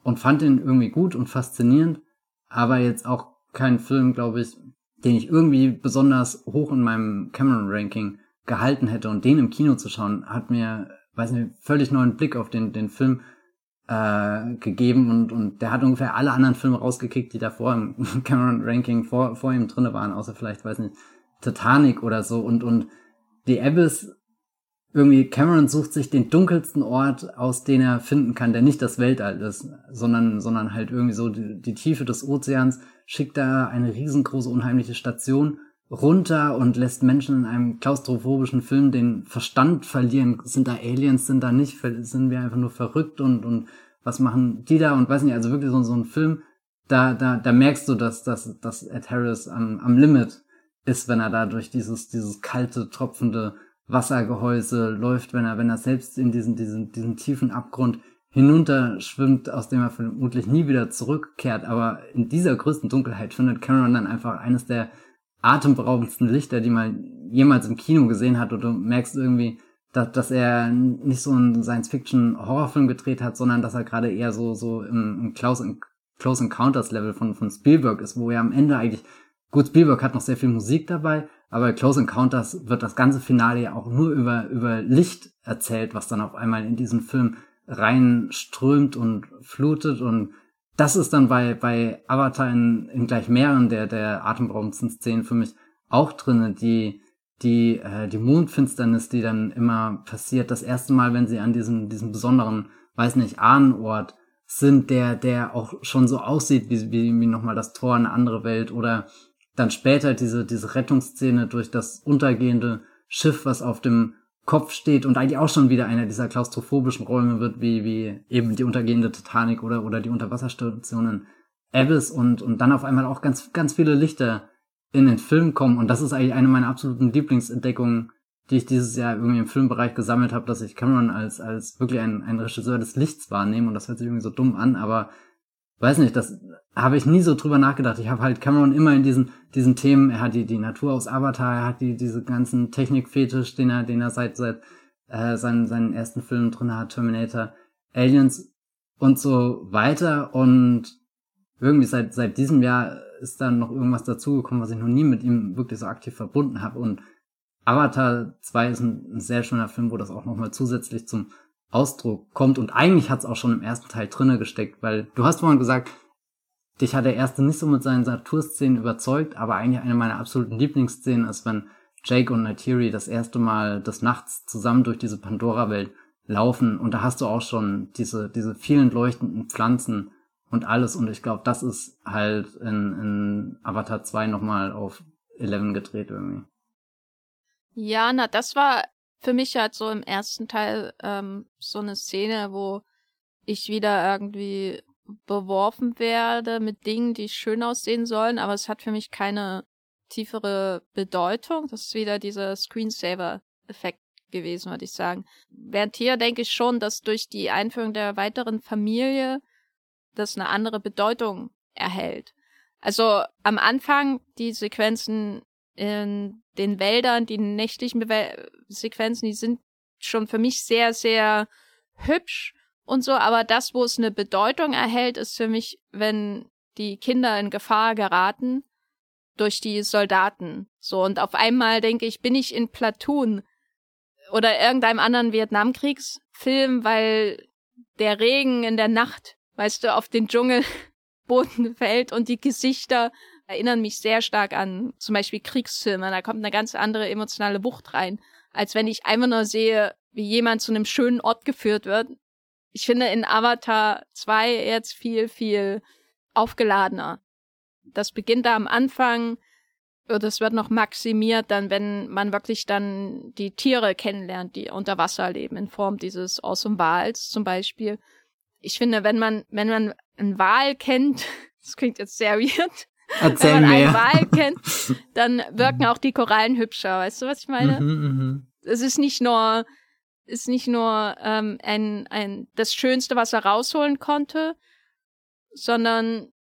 und fand ihn irgendwie gut und faszinierend, aber jetzt auch kein Film, glaube ich, den ich irgendwie besonders hoch in meinem Cameron-Ranking gehalten hätte. Und den im Kino zu schauen, hat mir, weiß nicht, völlig neuen Blick auf den, den Film äh, gegeben. Und, und der hat ungefähr alle anderen Filme rausgekickt, die davor im [LAUGHS] Cameron-Ranking vor, vor ihm drinne waren, außer vielleicht, weiß nicht, Titanic oder so. Und, und die Abyss irgendwie Cameron sucht sich den dunkelsten Ort aus, den er finden kann, der nicht das Weltall ist, sondern, sondern halt irgendwie so die, die Tiefe des Ozeans, schickt da eine riesengroße, unheimliche Station runter und lässt Menschen in einem klaustrophobischen Film den Verstand verlieren. Sind da Aliens, sind da nicht, sind wir einfach nur verrückt und, und was machen die da und weiß nicht, also wirklich so, so ein Film, da, da, da merkst du, dass, dass, dass Ed Harris am, am Limit ist, wenn er da durch dieses, dieses kalte, tropfende Wassergehäuse läuft, wenn er, wenn er selbst in diesen, diesen, diesen tiefen Abgrund hinunterschwimmt, aus dem er vermutlich nie wieder zurückkehrt. Aber in dieser größten Dunkelheit findet Cameron dann einfach eines der atemberaubendsten Lichter, die man jemals im Kino gesehen hat. Und du merkst irgendwie, dass, dass er nicht so einen Science-Fiction-Horrorfilm gedreht hat, sondern dass er gerade eher so, so im, im Close, Close Encounters Level von, von Spielberg ist, wo er am Ende eigentlich, gut, Spielberg hat noch sehr viel Musik dabei, aber Close Encounters wird das ganze Finale ja auch nur über, über Licht erzählt, was dann auf einmal in diesen Film reinströmt und flutet. Und das ist dann bei, bei Avatar in, in gleich mehreren der, der atemberaubendsten Szenen für mich auch drinne, die, die, äh, die Mondfinsternis, die dann immer passiert, das erste Mal, wenn sie an diesem, diesem besonderen, weiß nicht, Ahnenort sind, der, der auch schon so aussieht, wie, wie, wie nochmal das Tor in eine andere Welt oder dann später diese, diese Rettungsszene durch das untergehende Schiff, was auf dem Kopf steht und eigentlich auch schon wieder einer dieser klaustrophobischen Räume wird, wie, wie eben die untergehende Titanic oder, oder die Unterwasserstationen Abyss und, und dann auf einmal auch ganz, ganz viele Lichter in den Film kommen. Und das ist eigentlich eine meiner absoluten Lieblingsentdeckungen, die ich dieses Jahr irgendwie im Filmbereich gesammelt habe, dass ich Cameron als, als wirklich ein, ein Regisseur des Lichts wahrnehme. Und das hört sich irgendwie so dumm an, aber weiß nicht, das habe ich nie so drüber nachgedacht. Ich habe halt Cameron immer in diesen, diesen Themen, er hat die, die Natur aus Avatar, er hat die, diese ganzen Technikfetisch, den er, den er seit, seit äh, seinen, seinen ersten Filmen drin hat, Terminator, Aliens und so weiter. Und irgendwie seit, seit diesem Jahr ist dann noch irgendwas dazugekommen, was ich noch nie mit ihm wirklich so aktiv verbunden habe. Und Avatar 2 ist ein, ein sehr schöner Film, wo das auch nochmal zusätzlich zum Ausdruck kommt. Und eigentlich hat es auch schon im ersten Teil drinne gesteckt, weil du hast vorhin gesagt, dich hat der erste nicht so mit seinen Naturszenen überzeugt, aber eigentlich eine meiner absoluten Lieblingsszenen ist, wenn Jake und Neytiri das erste Mal des Nachts zusammen durch diese Pandora-Welt laufen und da hast du auch schon diese, diese vielen leuchtenden Pflanzen und alles und ich glaube, das ist halt in, in Avatar 2 nochmal auf 11 gedreht irgendwie. Ja, na, das war für mich halt so im ersten Teil ähm, so eine Szene, wo ich wieder irgendwie beworfen werde mit Dingen, die schön aussehen sollen, aber es hat für mich keine tiefere Bedeutung. Das ist wieder dieser Screensaver-Effekt gewesen, würde ich sagen. Während hier denke ich schon, dass durch die Einführung der weiteren Familie das eine andere Bedeutung erhält. Also am Anfang die Sequenzen in den Wäldern, die nächtlichen Be Sequenzen, die sind schon für mich sehr, sehr hübsch und so, aber das, wo es eine Bedeutung erhält, ist für mich, wenn die Kinder in Gefahr geraten durch die Soldaten. So, und auf einmal denke ich, bin ich in Platoon oder irgendeinem anderen Vietnamkriegsfilm, weil der Regen in der Nacht, weißt du, auf den Dschungelboden [LAUGHS] fällt und die Gesichter erinnern mich sehr stark an zum Beispiel Kriegsfilme. Da kommt eine ganz andere emotionale Wucht rein, als wenn ich einfach nur sehe, wie jemand zu einem schönen Ort geführt wird ich finde in Avatar 2 jetzt viel, viel aufgeladener. Das beginnt da am Anfang es wird noch maximiert dann, wenn man wirklich dann die Tiere kennenlernt, die unter Wasser leben, in Form dieses Awesome Wals zum Beispiel. Ich finde, wenn man, wenn man einen Wal kennt, [LAUGHS] das klingt jetzt sehr weird, Erzähl wenn man mehr. einen Wal kennt, dann wirken auch die Korallen hübscher. Weißt du, was ich meine? Mhm, mhm. Es ist nicht nur ist nicht nur ähm, ein, ein, das Schönste, was er rausholen konnte, sondern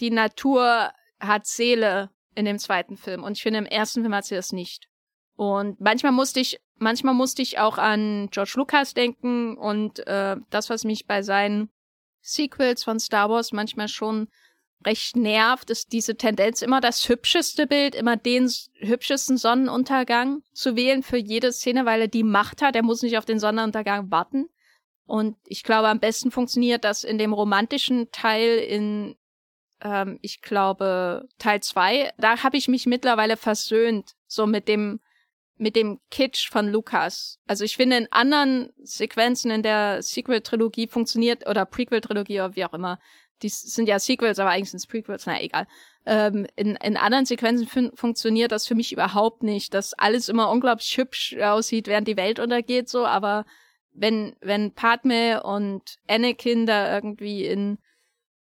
die Natur hat Seele in dem zweiten Film. Und ich finde, im ersten Film hat sie das nicht. Und manchmal musste ich, manchmal musste ich auch an George Lucas denken und äh, das, was mich bei seinen Sequels von Star Wars manchmal schon recht nervt, ist diese Tendenz, immer das hübscheste Bild, immer den hübschesten Sonnenuntergang zu wählen für jede Szene, weil er die Macht hat. Er muss nicht auf den Sonnenuntergang warten. Und ich glaube, am besten funktioniert das in dem romantischen Teil in, ähm, ich glaube, Teil zwei. Da habe ich mich mittlerweile versöhnt, so mit dem, mit dem Kitsch von Lukas. Also ich finde, in anderen Sequenzen in der Sequel-Trilogie funktioniert, oder Prequel-Trilogie oder wie auch immer, die sind ja Sequels, aber eigentlich sind es Prequels, naja, egal. Ähm, in, in anderen Sequenzen fun funktioniert das für mich überhaupt nicht, dass alles immer unglaublich hübsch aussieht, während die Welt untergeht, so, aber wenn, wenn Padme und Anakin da irgendwie in,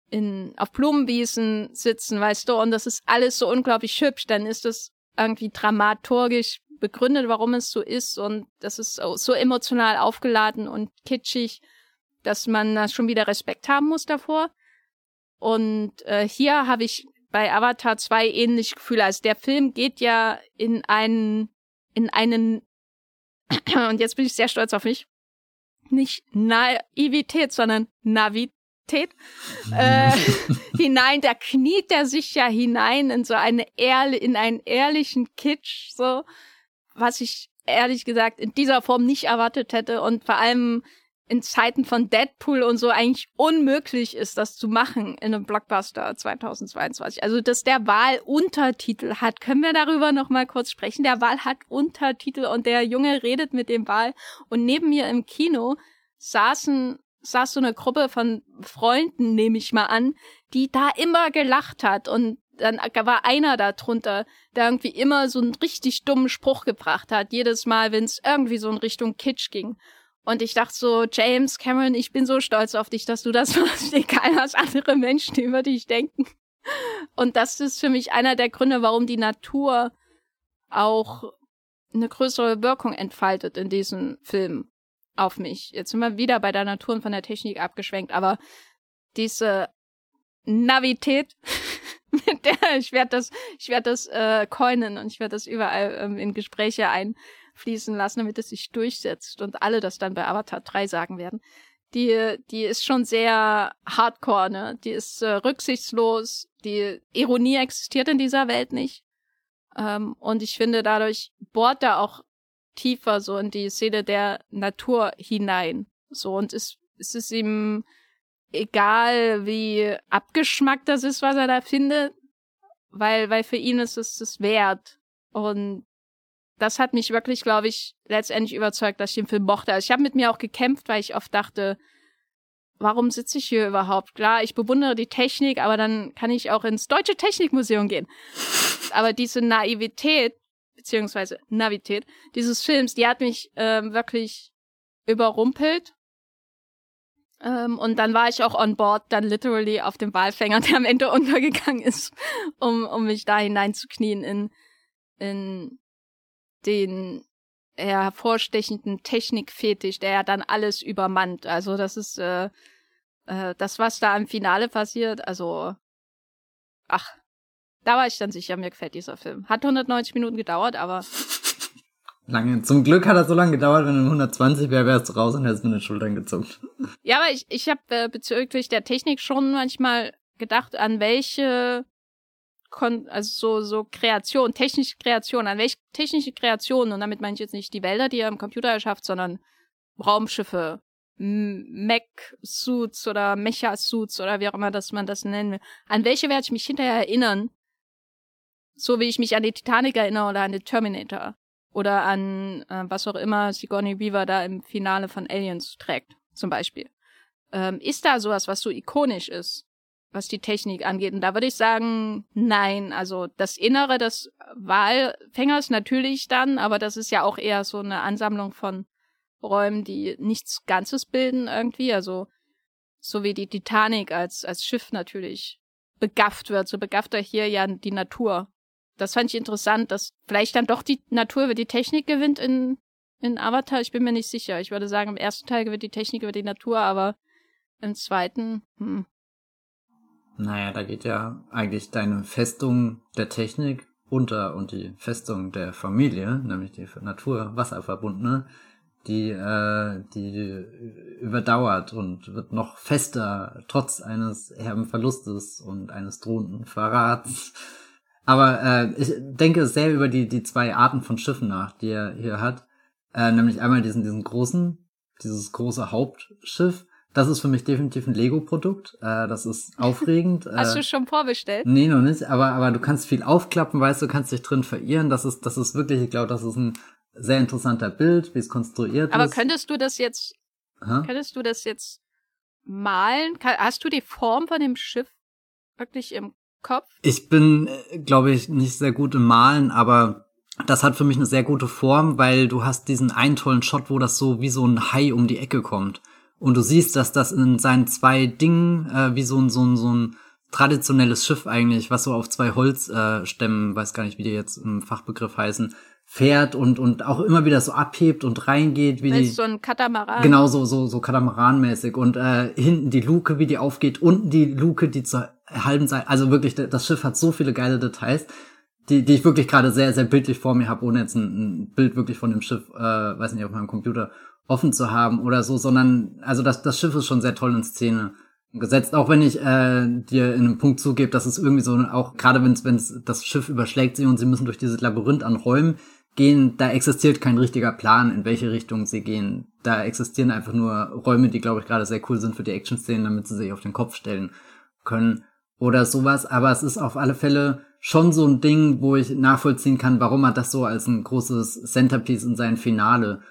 in, auf Blumenwiesen sitzen, weißt du, und das ist alles so unglaublich hübsch, dann ist das irgendwie dramaturgisch begründet, warum es so ist und das ist so, so emotional aufgeladen und kitschig, dass man da schon wieder Respekt haben muss davor. Und äh, hier habe ich bei Avatar 2 ähnliche Gefühle. Also der Film geht ja in einen, in einen, [CLEARS THROAT] und jetzt bin ich sehr stolz auf mich, nicht Naivität, sondern Navität [LAUGHS] äh, [LAUGHS] hinein. Da kniet er sich ja hinein in so eine Ehrle, in einen ehrlichen Kitsch, so was ich ehrlich gesagt in dieser Form nicht erwartet hätte und vor allem in Zeiten von Deadpool und so eigentlich unmöglich ist, das zu machen in einem Blockbuster 2022. Also, dass der Wahl Untertitel hat, können wir darüber noch mal kurz sprechen. Der Wahl hat Untertitel und der Junge redet mit dem Wahl und neben mir im Kino saßen saß so eine Gruppe von Freunden, nehme ich mal an, die da immer gelacht hat und dann war einer da drunter, der irgendwie immer so einen richtig dummen Spruch gebracht hat, jedes Mal, wenn es irgendwie so in Richtung Kitsch ging. Und ich dachte so, James Cameron, ich bin so stolz auf dich, dass du das [LAUGHS] machst, egal was andere Menschen über dich denken. Und das ist für mich einer der Gründe, warum die Natur auch eine größere Wirkung entfaltet in diesem Film auf mich. Jetzt sind wir wieder bei der Natur und von der Technik abgeschwenkt, aber diese Navität, [LAUGHS] mit der ich werde das, ich werde das äh, coinen und ich werde das überall ähm, in Gespräche ein fließen lassen, damit es sich durchsetzt und alle das dann bei Avatar 3 sagen werden. Die, die ist schon sehr hardcore, ne? Die ist äh, rücksichtslos, die Ironie existiert in dieser Welt nicht. Ähm, und ich finde, dadurch bohrt er auch tiefer so in die Seele der Natur hinein. So, und es, es ist ihm egal, wie abgeschmackt das ist, was er da findet, weil, weil für ihn ist es das wert. Und das hat mich wirklich, glaube ich, letztendlich überzeugt, dass ich den Film mochte. Also ich habe mit mir auch gekämpft, weil ich oft dachte, warum sitze ich hier überhaupt? Klar, ich bewundere die Technik, aber dann kann ich auch ins Deutsche Technikmuseum gehen. Aber diese Naivität, beziehungsweise Navität dieses Films, die hat mich ähm, wirklich überrumpelt. Ähm, und dann war ich auch on board, dann literally auf dem Walfänger, [LAUGHS] der am Ende untergegangen ist, um, um mich da hineinzuknien in, in den hervorstechenden Technikfetisch, der ja dann alles übermannt. Also das ist äh, äh, das, was da im Finale passiert. Also, ach, da war ich dann sicher, mir gefällt dieser Film. Hat 190 Minuten gedauert, aber [LAUGHS] Lange. Zum Glück hat er so lange gedauert, wenn er 120 wäre, wärst du raus und hättest mir den Schultern gezuckt. Ja, aber ich, ich habe äh, bezüglich der Technik schon manchmal gedacht, an welche Kon also so, so Kreation, technische Kreation, an welche technische Kreation, und damit meine ich jetzt nicht die Wälder, die er im Computer erschafft, sondern Raumschiffe, Mech-Suits oder Mecha-Suits oder wie auch immer das man das nennen will. An welche werde ich mich hinterher erinnern? So wie ich mich an die Titanic erinnere oder an den Terminator. Oder an äh, was auch immer Sigourney Weaver da im Finale von Aliens trägt, zum Beispiel. Ähm, ist da sowas, was so ikonisch ist? Was die Technik angeht. Und da würde ich sagen, nein. Also das Innere des Walfängers natürlich dann, aber das ist ja auch eher so eine Ansammlung von Räumen, die nichts Ganzes bilden irgendwie. Also so wie die Titanic als, als Schiff natürlich begafft wird. So begafft er hier ja die Natur. Das fand ich interessant, dass vielleicht dann doch die Natur über die Technik gewinnt in, in Avatar. Ich bin mir nicht sicher. Ich würde sagen, im ersten Teil gewinnt die Technik über die Natur, aber im zweiten, hm, naja, da geht ja eigentlich deine Festung der Technik unter und die Festung der Familie, nämlich die Natur-Wasserverbundene, die, äh, die überdauert und wird noch fester, trotz eines herben Verlustes und eines drohenden Verrats. Aber äh, ich denke sehr über die, die zwei Arten von Schiffen nach, die er hier hat. Äh, nämlich einmal diesen, diesen großen dieses große Hauptschiff. Das ist für mich definitiv ein Lego-Produkt. Äh, das ist [LAUGHS] aufregend. Hast äh, du schon vorbestellt? Nee, noch nicht, aber, aber du kannst viel aufklappen, weißt du, kannst dich drin verirren. Das ist, das ist wirklich, ich glaube, das ist ein sehr interessanter Bild, wie es konstruiert aber ist. Aber könntest du das jetzt, Hä? könntest du das jetzt malen? Hast du die Form von dem Schiff wirklich im Kopf? Ich bin, glaube ich, nicht sehr gut im Malen, aber das hat für mich eine sehr gute Form, weil du hast diesen einen tollen Shot, wo das so wie so ein Hai um die Ecke kommt. Und du siehst, dass das in seinen zwei Dingen äh, wie so ein, so ein, so ein traditionelles Schiff eigentlich, was so auf zwei Holzstämmen, äh, weiß gar nicht, wie die jetzt im Fachbegriff heißen, fährt und und auch immer wieder so abhebt und reingeht wie das die so ein Katamaran. genau so so so Katamaranmäßig und äh, hinten die Luke wie die aufgeht unten die Luke die zur halben Seite also wirklich das Schiff hat so viele geile Details die die ich wirklich gerade sehr sehr bildlich vor mir habe ohne jetzt ein, ein Bild wirklich von dem Schiff äh, weiß nicht auf meinem Computer offen zu haben oder so sondern also das das Schiff ist schon sehr toll in Szene gesetzt, auch wenn ich äh, dir in einem Punkt zugebe, dass es irgendwie so auch gerade wenn es das Schiff überschlägt sie und sie müssen durch dieses Labyrinth an Räumen gehen, da existiert kein richtiger Plan, in welche Richtung sie gehen. Da existieren einfach nur Räume, die, glaube ich, gerade sehr cool sind für die Action-Szenen, damit sie sich auf den Kopf stellen können oder sowas. Aber es ist auf alle Fälle schon so ein Ding, wo ich nachvollziehen kann, warum er das so als ein großes Centerpiece in sein Finale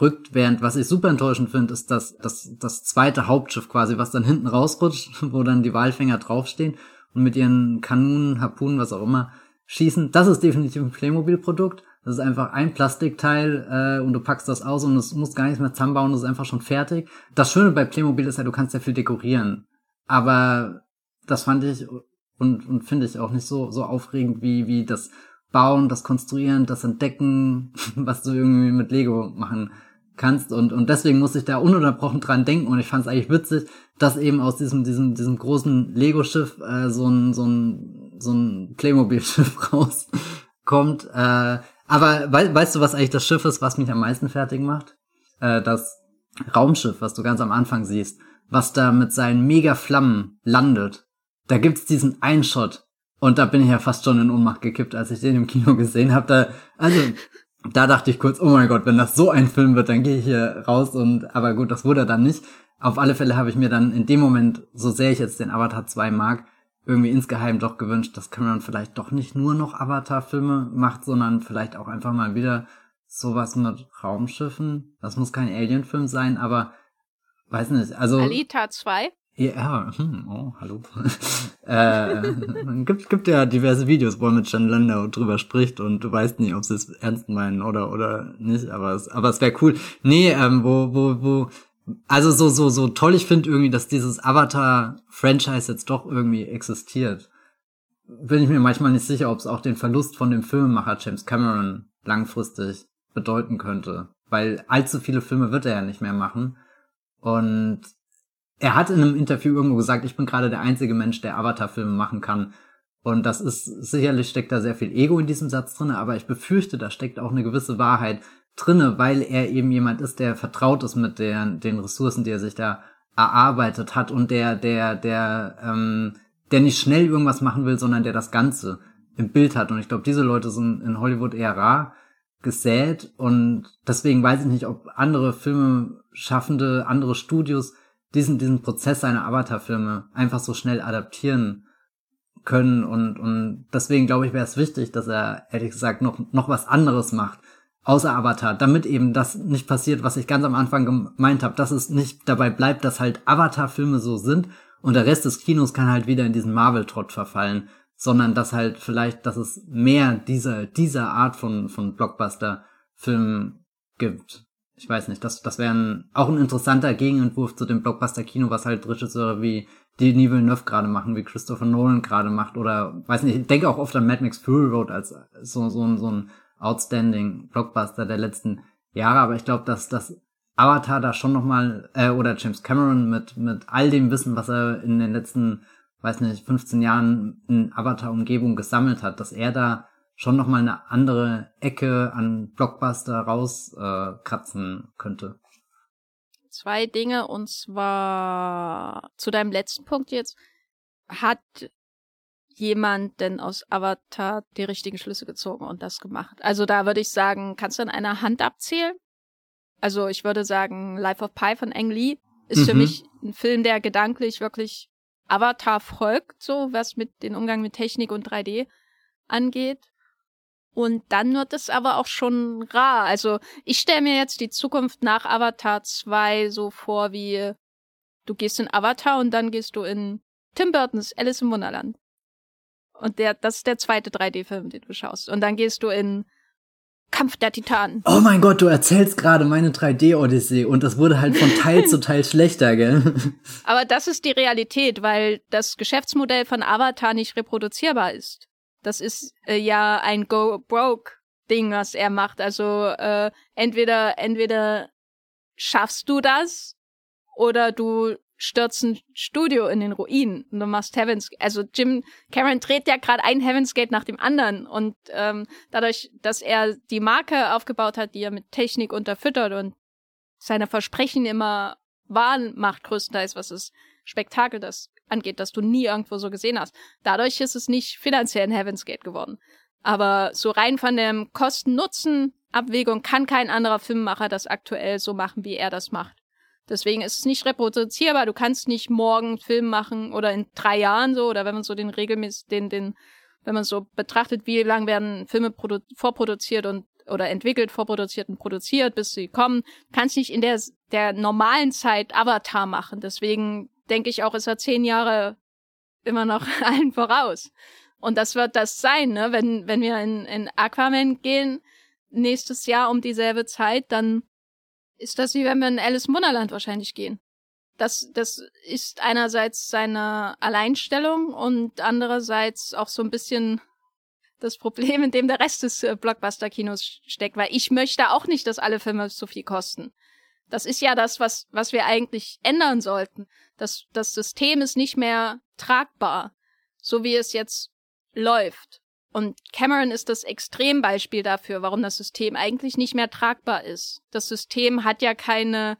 rückt, während was ich super enttäuschend finde, ist, dass das, das zweite Hauptschiff quasi, was dann hinten rausrutscht, [LAUGHS] wo dann die Walfänger draufstehen und mit ihren Kanonen, Harpunen, was auch immer, schießen. Das ist definitiv ein Playmobil-Produkt. Das ist einfach ein Plastikteil äh, und du packst das aus und es muss gar nichts mehr zusammenbauen, das ist einfach schon fertig. Das Schöne bei Playmobil ist ja, du kannst ja viel dekorieren. Aber das fand ich und, und finde ich auch nicht so, so aufregend wie, wie das Bauen, das Konstruieren, das Entdecken, [LAUGHS] was du irgendwie mit Lego machen kannst. Und, und deswegen muss ich da ununterbrochen dran denken. Und ich fand es eigentlich witzig, dass eben aus diesem, diesem, diesem großen Lego-Schiff äh, so ein, so ein, so ein Playmobil-Schiff [LAUGHS] rauskommt. Äh, aber we weißt du, was eigentlich das Schiff ist, was mich am meisten fertig macht? Äh, das Raumschiff, was du ganz am Anfang siehst, was da mit seinen Mega-Flammen landet. Da gibt's diesen Einshot. Und da bin ich ja fast schon in Ohnmacht gekippt, als ich den im Kino gesehen habe. Da, also, da dachte ich kurz, oh mein Gott, wenn das so ein Film wird, dann gehe ich hier raus und, aber gut, das wurde dann nicht. Auf alle Fälle habe ich mir dann in dem Moment, so sehr ich jetzt den Avatar 2 mag, irgendwie insgeheim doch gewünscht, dass Cameron vielleicht doch nicht nur noch Avatar-Filme macht, sondern vielleicht auch einfach mal wieder sowas mit Raumschiffen. Das muss kein Alien-Film sein, aber weiß nicht. Also Alita 2? Ja, hm, oh, hallo. [LAUGHS] äh, gibt, gibt ja diverse Videos, wo er mit John Landau drüber spricht und du weißt nicht, ob sie es ernst meinen oder oder nicht, aber es, aber es wäre cool. Nee, ähm, wo, wo, wo also so, so, so toll ich finde irgendwie, dass dieses Avatar-Franchise jetzt doch irgendwie existiert. Bin ich mir manchmal nicht sicher, ob es auch den Verlust von dem Filmemacher James Cameron langfristig bedeuten könnte. Weil allzu viele Filme wird er ja nicht mehr machen. Und er hat in einem Interview irgendwo gesagt, ich bin gerade der einzige Mensch, der Avatar-Filme machen kann. Und das ist, sicherlich steckt da sehr viel Ego in diesem Satz drin, aber ich befürchte, da steckt auch eine gewisse Wahrheit drinne, weil er eben jemand ist, der vertraut ist mit der, den Ressourcen, die er sich da erarbeitet hat und der, der, der, ähm, der nicht schnell irgendwas machen will, sondern der das Ganze im Bild hat. Und ich glaube, diese Leute sind in Hollywood eher rar gesät und deswegen weiß ich nicht, ob andere Filmeschaffende, andere Studios diesen, diesen Prozess seiner Avatar-Filme einfach so schnell adaptieren können und, und deswegen glaube ich, wäre es wichtig, dass er, ehrlich gesagt, noch, noch was anderes macht außer Avatar, damit eben das nicht passiert, was ich ganz am Anfang gemeint habe, dass es nicht dabei bleibt, dass halt Avatar-Filme so sind und der Rest des Kinos kann halt wieder in diesen Marvel-Trott verfallen, sondern dass halt vielleicht, dass es mehr dieser, dieser Art von, von Blockbuster-Filmen gibt. Ich weiß nicht, das, das wäre ein, auch ein interessanter Gegenentwurf zu dem Blockbuster-Kino, was halt Regisseure wie Denis Villeneuve gerade machen, wie Christopher Nolan gerade macht oder, weiß nicht, ich denke auch oft an Mad Max Fury Road als so, so, so ein outstanding Blockbuster der letzten Jahre, aber ich glaube, dass das Avatar da schon nochmal, äh, oder James Cameron mit, mit all dem Wissen, was er in den letzten, weiß nicht, 15 Jahren in Avatar-Umgebung gesammelt hat, dass er da schon nochmal eine andere Ecke an Blockbuster rauskratzen äh, könnte. Zwei Dinge, und zwar zu deinem letzten Punkt jetzt. Hat jemand denn aus Avatar die richtigen Schlüsse gezogen und das gemacht? Also da würde ich sagen, kannst du an einer Hand abzählen? Also ich würde sagen, Life of Pi von Ang Lee ist Mhm. für mich ein Film, der gedanklich wirklich Avatar folgt, so was mit den Umgang mit Technik und 3D angeht. Und dann wird es aber auch schon rar. Also ich stelle mir jetzt die Zukunft nach Avatar 2 so vor wie du gehst in Avatar und dann gehst du in Tim Burtons Alice im Wunderland. Und der, das ist der zweite 3D-Film, den du schaust. Und dann gehst du in Kampf der Titanen. Oh mein Gott, du erzählst gerade meine 3D-Odyssee und das wurde halt von Teil zu Teil [LAUGHS] schlechter, gell? Aber das ist die Realität, weil das Geschäftsmodell von Avatar nicht reproduzierbar ist. Das ist äh, ja ein Go Broke Ding, was er macht. Also äh, entweder entweder schaffst du das oder du stürzt ein Studio in den Ruinen und du machst Heaven's Also Jim Cameron dreht ja gerade ein Heaven's Gate nach dem anderen und ähm, dadurch, dass er die Marke aufgebaut hat, die er mit Technik unterfüttert und seine Versprechen immer wahr macht, größtenteils, was das Spektakel das angeht, das du nie irgendwo so gesehen hast. Dadurch ist es nicht finanziell ein Heaven's Gate geworden. Aber so rein von dem Kosten-Nutzen-Abwägung kann kein anderer Filmemacher das aktuell so machen, wie er das macht. Deswegen ist es nicht reproduzierbar. Du kannst nicht morgen einen Film machen oder in drei Jahren so, oder wenn man so den regelmäßig, den, den, wenn man so betrachtet, wie lang werden Filme vorproduziert und oder entwickelt, vorproduziert und produziert, bis sie kommen, kannst nicht in der, der normalen Zeit Avatar machen. Deswegen denke ich auch, ist er zehn Jahre immer noch [LAUGHS] allen voraus. Und das wird das sein, ne? Wenn, wenn wir in, in Aquaman gehen, nächstes Jahr um dieselbe Zeit, dann ist das wie wenn wir in Alice im Wunderland wahrscheinlich gehen. Das, das ist einerseits seine Alleinstellung und andererseits auch so ein bisschen das Problem, in dem der Rest des äh, Blockbuster-Kinos steckt, weil ich möchte auch nicht, dass alle Filme so viel kosten. Das ist ja das, was, was wir eigentlich ändern sollten. Das, das System ist nicht mehr tragbar, so wie es jetzt läuft. Und Cameron ist das Extrembeispiel dafür, warum das System eigentlich nicht mehr tragbar ist. Das System hat ja keine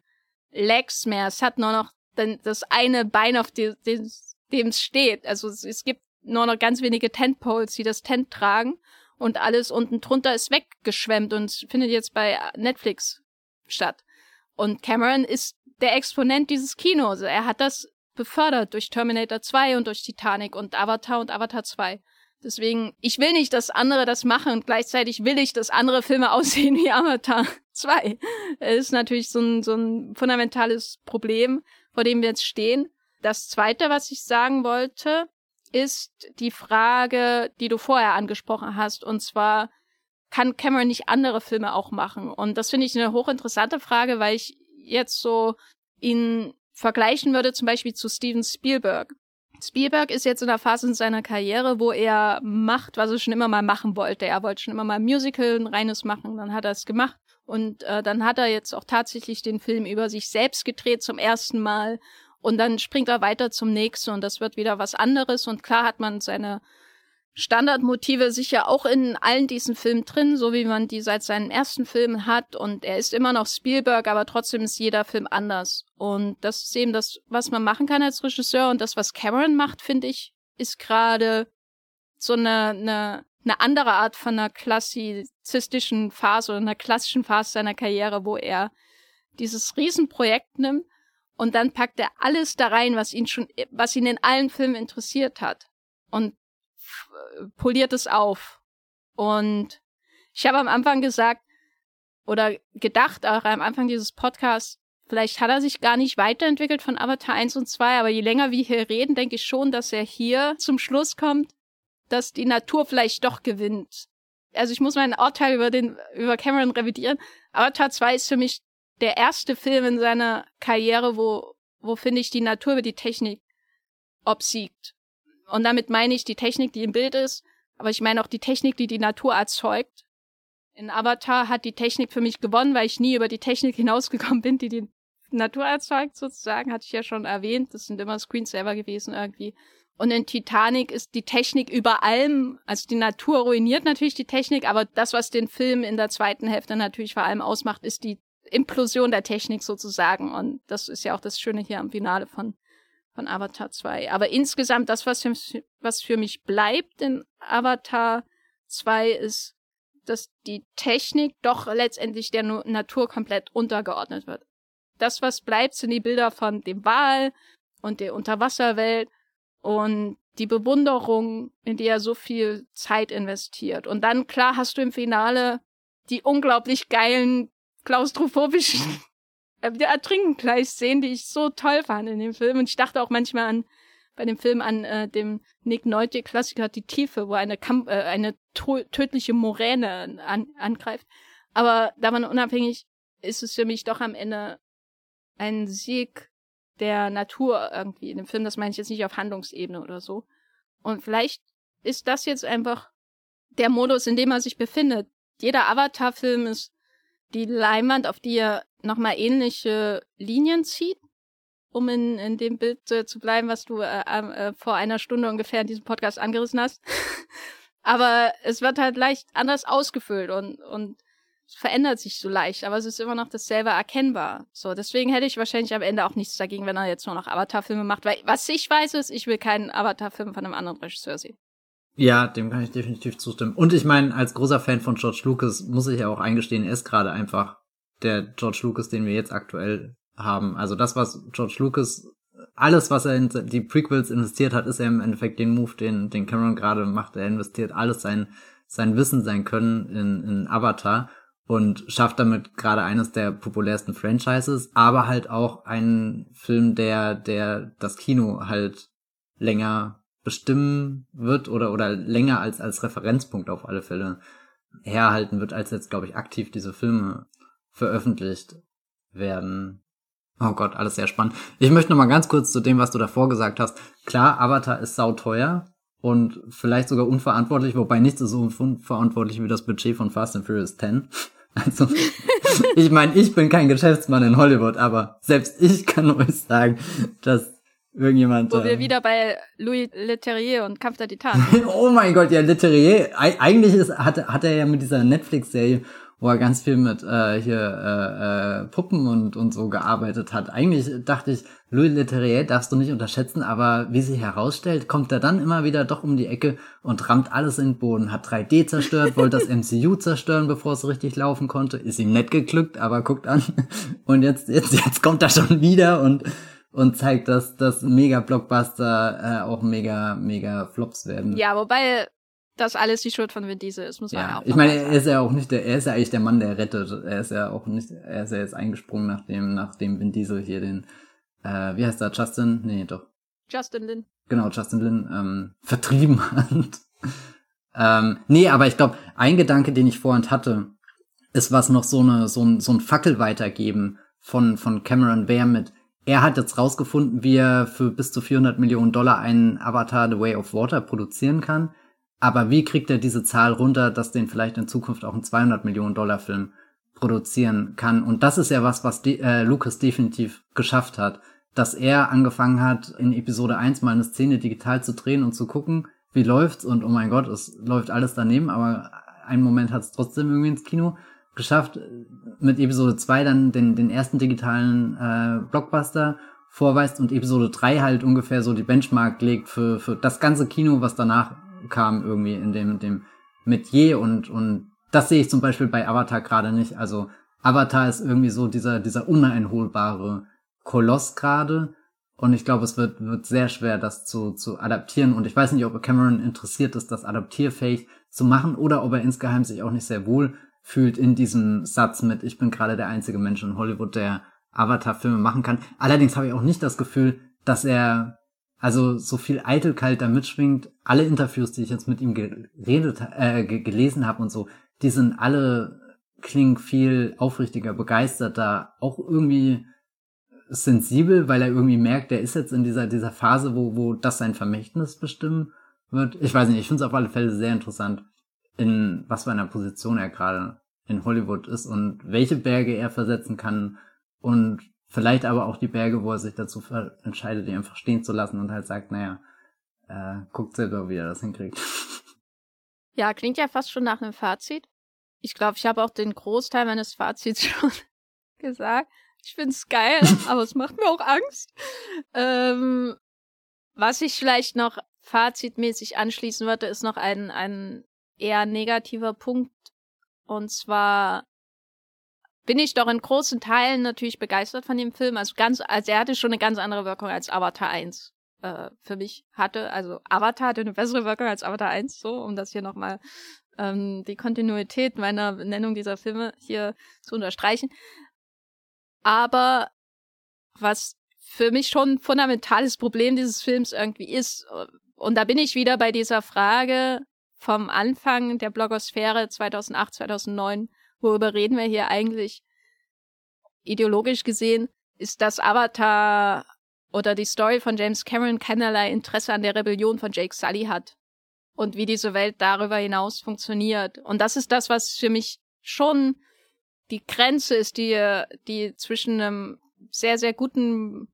Legs mehr. Es hat nur noch das eine Bein, auf dem es steht. Also es gibt nur noch ganz wenige Tentpoles, die das Tent tragen. Und alles unten drunter ist weggeschwemmt und findet jetzt bei Netflix statt. Und Cameron ist der Exponent dieses Kinos. Er hat das befördert durch Terminator 2 und durch Titanic und Avatar und Avatar 2. Deswegen, ich will nicht, dass andere das machen und gleichzeitig will ich, dass andere Filme [LAUGHS] aussehen wie Avatar 2. Das ist natürlich so ein, so ein fundamentales Problem, vor dem wir jetzt stehen. Das zweite, was ich sagen wollte, ist die Frage, die du vorher angesprochen hast, und zwar, kann Cameron nicht andere Filme auch machen? Und das finde ich eine hochinteressante Frage, weil ich jetzt so ihn vergleichen würde zum Beispiel zu Steven Spielberg. Spielberg ist jetzt in der Phase in seiner Karriere, wo er macht, was er schon immer mal machen wollte. Er wollte schon immer mal ein Musical, ein reines machen, dann hat er es gemacht. Und äh, dann hat er jetzt auch tatsächlich den Film über sich selbst gedreht zum ersten Mal. Und dann springt er weiter zum nächsten und das wird wieder was anderes. Und klar hat man seine Standardmotive sicher auch in allen diesen Filmen drin, so wie man die seit seinen ersten Filmen hat. Und er ist immer noch Spielberg, aber trotzdem ist jeder Film anders. Und das ist eben das, was man machen kann als Regisseur. Und das, was Cameron macht, finde ich, ist gerade so eine, eine, eine andere Art von einer klassizistischen Phase oder einer klassischen Phase seiner Karriere, wo er dieses Riesenprojekt nimmt und dann packt er alles da rein, was ihn schon, was ihn in allen Filmen interessiert hat. Und poliert es auf. Und ich habe am Anfang gesagt oder gedacht, auch am Anfang dieses Podcasts, vielleicht hat er sich gar nicht weiterentwickelt von Avatar 1 und 2, aber je länger wir hier reden, denke ich schon, dass er hier zum Schluss kommt, dass die Natur vielleicht doch gewinnt. Also ich muss mein Urteil über den, über Cameron revidieren. Avatar 2 ist für mich der erste Film in seiner Karriere, wo, wo finde ich die Natur über die Technik obsiegt. Und damit meine ich die Technik, die im Bild ist, aber ich meine auch die Technik, die die Natur erzeugt. In Avatar hat die Technik für mich gewonnen, weil ich nie über die Technik [LAUGHS] hinausgekommen bin, die die Natur erzeugt, sozusagen, hatte ich ja schon erwähnt. Das sind immer Screensaver gewesen irgendwie. Und in Titanic ist die Technik über allem, also die Natur ruiniert natürlich die Technik, aber das, was den Film in der zweiten Hälfte natürlich vor allem ausmacht, ist die Implosion der Technik sozusagen. Und das ist ja auch das Schöne hier am Finale von von Avatar 2. Aber insgesamt das, was für, was für mich bleibt in Avatar 2, ist dass die Technik doch letztendlich der Natur komplett untergeordnet wird. Das, was bleibt, sind die Bilder von dem Wal und der Unterwasserwelt und die Bewunderung, in die er so viel Zeit investiert. Und dann, klar, hast du im Finale die unglaublich geilen, klaustrophobischen äh, Ertrinken gleich Szenen, die ich so toll fand in dem Film. Und ich dachte auch manchmal an bei dem Film an äh, dem Nick Nolte Klassiker Die Tiefe, wo eine Kamp äh, eine tödliche Moräne an angreift. Aber davon unabhängig ist es für mich doch am Ende ein Sieg der Natur irgendwie in dem Film. Das meine ich jetzt nicht auf Handlungsebene oder so. Und vielleicht ist das jetzt einfach der Modus, in dem er sich befindet. Jeder Avatar-Film ist die Leinwand, auf die er nochmal ähnliche Linien zieht um in, in dem Bild äh, zu bleiben, was du äh, äh, vor einer Stunde ungefähr in diesem Podcast angerissen hast. [LAUGHS] aber es wird halt leicht anders ausgefüllt und, und es verändert sich so leicht, aber es ist immer noch dasselbe erkennbar. So, deswegen hätte ich wahrscheinlich am Ende auch nichts dagegen, wenn er jetzt nur noch Avatar-Filme macht, weil was ich weiß ist, ich will keinen Avatar-Film von einem anderen Regisseur sehen. Ja, dem kann ich definitiv zustimmen. Und ich meine, als großer Fan von George Lucas muss ich ja auch eingestehen, er ist gerade einfach der George Lucas, den wir jetzt aktuell haben. Also das, was George Lucas, alles, was er in die Prequels investiert hat, ist ja im Endeffekt den Move, den, den Cameron gerade macht. Er investiert alles sein, sein Wissen, sein Können in, in Avatar und schafft damit gerade eines der populärsten Franchises, aber halt auch einen Film, der, der das Kino halt länger bestimmen wird oder, oder länger als, als Referenzpunkt auf alle Fälle herhalten wird, als jetzt, glaube ich, aktiv diese Filme veröffentlicht werden. Oh Gott, alles sehr spannend. Ich möchte noch mal ganz kurz zu dem, was du davor gesagt hast. Klar, Avatar ist sauteuer und vielleicht sogar unverantwortlich, wobei nichts ist so unverantwortlich wie das Budget von Fast and Furious 10. Also, [LAUGHS] ich meine, ich bin kein Geschäftsmann in Hollywood, aber selbst ich kann euch sagen, dass irgendjemand. Wo wir äh, wieder bei Louis Leterrier und Kampf der Titanen. [LAUGHS] oh mein Gott, ja, Leterrier. Eigentlich ist, hat, hat er ja mit dieser Netflix-Serie wo er ganz viel mit äh, hier äh, äh, Puppen und, und so gearbeitet hat. Eigentlich dachte ich, Louis Leterrier darfst du nicht unterschätzen, aber wie sie herausstellt, kommt er dann immer wieder doch um die Ecke und rammt alles in den Boden. Hat 3D zerstört, wollte das [LAUGHS] MCU zerstören, bevor es richtig laufen konnte. Ist ihm nett geglückt, aber guckt an. Und jetzt, jetzt, jetzt kommt er schon wieder und und zeigt, dass, dass Mega-Blockbuster äh, auch mega, mega Flops werden. Ja, wobei das alles die Schuld von Vin Diesel ist, muss man ja, auch Ich meine, er ist ja auch nicht der, er ist ja eigentlich der Mann, der rettet. Er ist ja auch nicht, er ist ja jetzt eingesprungen, nachdem, nachdem Vin Diesel hier den, äh, wie heißt er, Justin? Nee, doch. Justin Lin. Genau, Justin Lin, ähm, vertrieben hat. [LAUGHS] ähm, nee, aber ich glaube, ein Gedanke, den ich vorhin hatte, ist was noch so eine, so ein, so ein Fackel weitergeben von, von Cameron Bear mit, er hat jetzt rausgefunden, wie er für bis zu 400 Millionen Dollar einen Avatar The Way of Water produzieren kann. Aber wie kriegt er diese Zahl runter, dass den vielleicht in Zukunft auch ein 200 Millionen Dollar Film produzieren kann? Und das ist ja was, was de äh, Lucas definitiv geschafft hat, dass er angefangen hat, in Episode 1 mal eine Szene digital zu drehen und zu gucken, wie läuft's? Und oh mein Gott, es läuft alles daneben, aber einen Moment hat es trotzdem irgendwie ins Kino geschafft, mit Episode 2 dann den, den ersten digitalen äh, Blockbuster vorweist und Episode 3 halt ungefähr so die Benchmark legt für, für das ganze Kino, was danach kam irgendwie in dem, dem Metier und, und das sehe ich zum Beispiel bei Avatar gerade nicht. Also Avatar ist irgendwie so dieser, dieser uneinholbare Koloss gerade. Und ich glaube, es wird, wird sehr schwer, das zu, zu adaptieren. Und ich weiß nicht, ob Cameron interessiert ist, das adaptierfähig zu machen oder ob er insgeheim sich auch nicht sehr wohl fühlt in diesem Satz mit, ich bin gerade der einzige Mensch in Hollywood, der Avatar-Filme machen kann. Allerdings habe ich auch nicht das Gefühl, dass er also so viel Eitelkeit da mitschwingt. Alle Interviews, die ich jetzt mit ihm geredet, äh, gelesen habe und so, die sind alle klingen viel aufrichtiger, begeisterter, auch irgendwie sensibel, weil er irgendwie merkt, er ist jetzt in dieser dieser Phase, wo wo das sein Vermächtnis bestimmen wird. Ich weiß nicht, ich finde es auf alle Fälle sehr interessant, in was für einer Position er gerade in Hollywood ist und welche Berge er versetzen kann und Vielleicht aber auch die Berge, wo er sich dazu entscheidet, die einfach stehen zu lassen und halt sagt, naja, äh, guckt selber, wie er das hinkriegt. [LAUGHS] Ja, klingt ja fast schon nach einem Fazit. Ich glaube, ich habe auch den Großteil meines Fazits [LAUGHS] schon gesagt. Ich find's geil, [LAUGHS] aber es macht mir auch Angst. Ähm, was ich vielleicht noch fazitmäßig anschließen würde, ist noch ein, ein eher negativer Punkt Und zwar bin ich doch in großen Teilen natürlich begeistert von dem Film. Also ganz, also er hatte schon eine ganz andere Wirkung als Avatar 1 äh, für mich hatte. Also Avatar hatte eine bessere Wirkung als Avatar 1, so, um das hier nochmal ähm, die Kontinuität meiner Nennung dieser Filme hier zu unterstreichen. Aber was für mich schon ein fundamentales Problem dieses Films irgendwie ist, und da bin ich wieder bei dieser Frage vom Anfang der Blogosphäre 2008, 2009, worüber reden wir hier eigentlich? Ideologisch gesehen ist das Avatar oder die Story von James Cameron keinerlei Interesse an der Rebellion von Jake Sully hat und wie diese Welt darüber hinaus funktioniert. Und das ist das, was für mich schon die Grenze ist, die, die zwischen einem sehr, sehr guten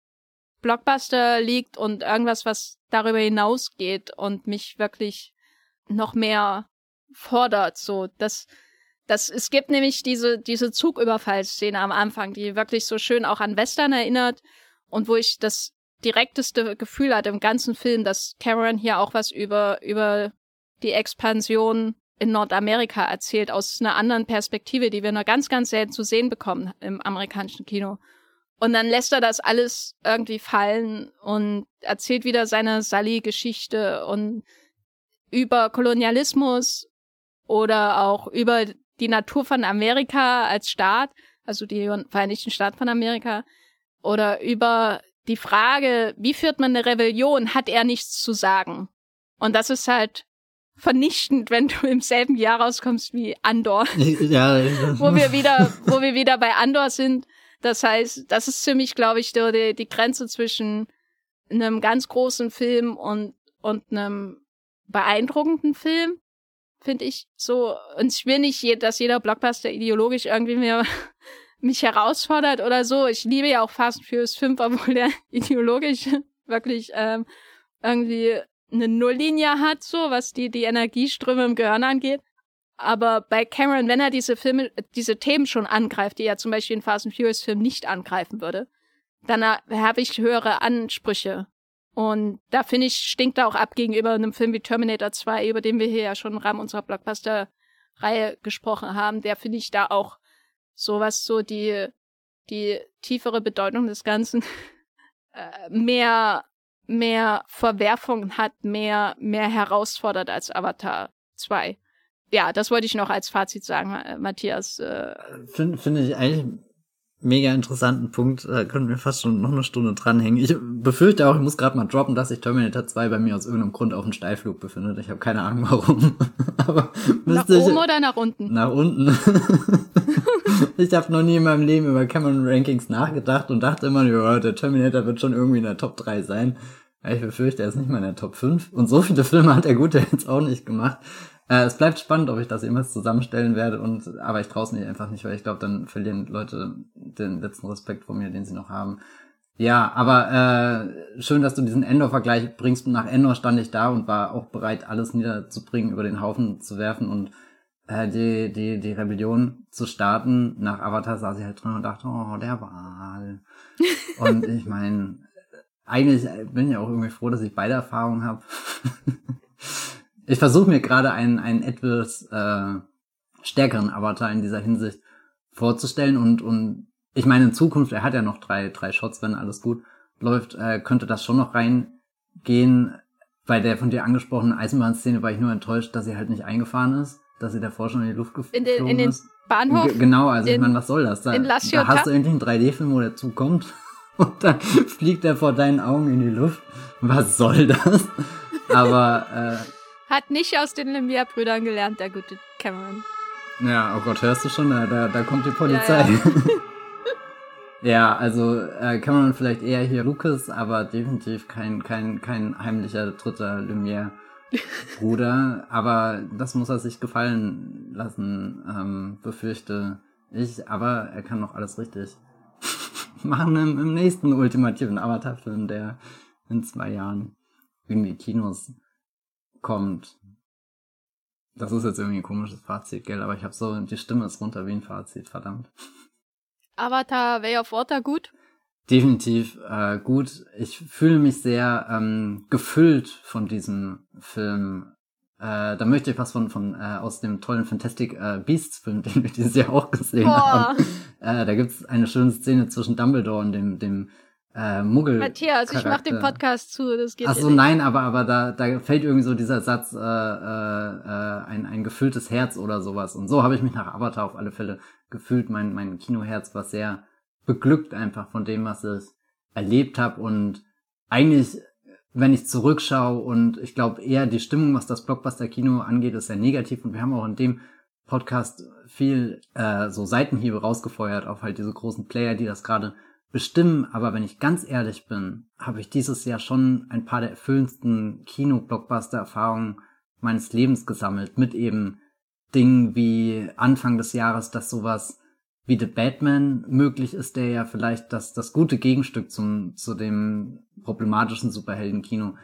Blockbuster liegt und irgendwas, was darüber hinausgeht und mich wirklich noch mehr fordert. So, das, das, es gibt nämlich diese, diese Zugüberfallszene am Anfang, die wirklich so schön auch an Western erinnert und wo ich das direkteste Gefühl hatte im ganzen Film, dass Cameron hier auch was über, über die Expansion in Nordamerika erzählt, aus einer anderen Perspektive, die wir nur ganz, ganz selten zu sehen bekommen im amerikanischen Kino. Und dann lässt er das alles irgendwie fallen und erzählt wieder seine Sally-Geschichte und über Kolonialismus oder auch über die Natur von Amerika als Staat, also die Vereinigten Staaten von Amerika, oder über die Frage, wie führt man eine Rebellion, hat er nichts zu sagen. Und das ist halt vernichtend, wenn du im selben Jahr rauskommst wie Andor. Ja. [LAUGHS] wo wir wieder, wo wir wieder bei Andor sind. Das heißt, das ist für mich, glaube ich, die, die Grenze zwischen einem ganz großen Film und, und einem beeindruckenden Film, finde ich so. Und ich will nicht, dass jeder Blockbuster ideologisch irgendwie mir [LAUGHS] mich herausfordert oder so. Ich liebe ja auch Fast and Furious 5, obwohl der [LAUGHS] ideologisch wirklich ähm, irgendwie eine Nulllinie hat, so was die, die Energieströme im Gehirn angeht. Aber bei Cameron, wenn er diese Filme, diese Themen schon angreift, die er zum Beispiel in Fast and Furious Film nicht angreifen würde, dann habe ich höhere Ansprüche. Und da finde ich, stinkt er auch ab gegenüber einem Film wie Terminator 2, über den wir hier ja schon im Rahmen unserer Blockbuster-Reihe gesprochen haben. Der finde ich da auch sowas so die, die tiefere Bedeutung des Ganzen [LAUGHS] äh, mehr, mehr Verwerfungen hat, mehr, mehr herausfordert als Avatar 2. Ja, das wollte ich noch als Fazit sagen, Matthias. Äh, Finde find ich eigentlich mega interessanten Punkt. Da können wir fast schon noch eine Stunde dranhängen. Ich befürchte auch, ich muss gerade mal droppen, dass sich Terminator 2 bei mir aus irgendeinem Grund auf einem Steilflug befindet. Ich habe keine Ahnung warum. [LAUGHS] Aber nach oben oder nach unten? Nach unten. [LAUGHS] ich habe noch nie in meinem Leben über Cameron Rankings nachgedacht und dachte immer, ja, der Terminator wird schon irgendwie in der Top 3 sein. Ich befürchte, er ist nicht mal in der Top 5. Und so viele Filme hat er gut jetzt auch nicht gemacht. Äh, es bleibt spannend, ob ich das jemals zusammenstellen werde, und aber ich traue es mir einfach nicht, weil ich glaube, dann verlieren Leute den letzten Respekt vor mir, den sie noch haben. Ja, aber äh, schön, dass du diesen Endor-Vergleich bringst. Nach Endor stand ich da und war auch bereit, alles niederzubringen, über den Haufen zu werfen und äh, die, die, die Rebellion zu starten. Nach Avatar saß ich halt drin und dachte, oh, der Wahl. [LAUGHS] und ich meine, eigentlich bin ich auch irgendwie froh, dass ich beide Erfahrungen habe. [LAUGHS] ich versuche mir gerade einen, einen etwas äh, stärkeren Avatar in dieser Hinsicht vorzustellen und, und ich meine, in Zukunft, er hat ja noch drei, drei Shots, wenn alles gut läuft, äh, könnte das schon noch reingehen. Bei der von dir angesprochenen Eisenbahnszene war ich nur enttäuscht, dass sie halt nicht eingefahren ist, dass sie davor schon in die Luft geflogen in den, in den Bahnhof? G genau, also in, ich meine, was soll das? Da, da hast du endlich einen 3D-Film, wo der zukommt [LAUGHS] und dann fliegt er vor deinen Augen in die Luft. Was soll das? Aber äh, hat nicht aus den Lemire-Brüdern gelernt, der gute Cameron. Ja, oh Gott, hörst du schon? Da, da, da kommt die Polizei. Ja, ja. [LAUGHS] Ja, also äh, man vielleicht eher hier Lucas, aber definitiv kein, kein, kein heimlicher dritter Lumière-Bruder. [LAUGHS] aber das muss er sich gefallen lassen, ähm, befürchte ich. Aber er kann noch alles richtig [LAUGHS] machen im, im nächsten ultimativen Avatar-Film, der in zwei Jahren in die Kinos kommt. Das ist jetzt irgendwie ein komisches Fazit, gell? Aber ich habe so, die Stimme ist runter wie ein Fazit, verdammt. Avatar Way of Water gut? Definitiv äh, gut. Ich fühle mich sehr ähm, gefüllt von diesem Film. äh, da möchte ich was von, von äh, aus dem tollen Fantastic äh, Beasts Film, [LAUGHS] den wir dieses Jahr auch gesehen Boah. haben. Äh, da gibt's eine schöne Szene zwischen Dumbledore und dem, dem äh, Muggel. Matthias, ich mach den. Podcast zu, das geht Ach so, nein, aber, aber da, da fällt irgendwie so dieser Satz, äh, äh, äh, ein, ein gefülltes Herz oder sowas. Und so habe ich mich nach Avatar auf alle Fälle gefühlt. Mein, mein Kinoherz war sehr beglückt einfach von dem, was ich erlebt habe. Und eigentlich, wenn ich zurückschaue und ich glaube eher die Stimmung, was das Blockbuster-Kino angeht, ist sehr negativ. Und wir haben auch in dem Podcast viel äh, so Seitenhiebe rausgefeuert auf halt diese großen Player, die das gerade bestimmen. Aber wenn ich ganz ehrlich bin, habe ich dieses Jahr schon ein paar der erfüllendsten Kino-Blockbuster-Erfahrungen meines Lebens gesammelt. Mit eben Dingen wie Anfang des Jahres, dass sowas wie The Batman möglich ist, der ja vielleicht das, das gute Gegenstück zum, zu dem problematischen Superhelden-Kino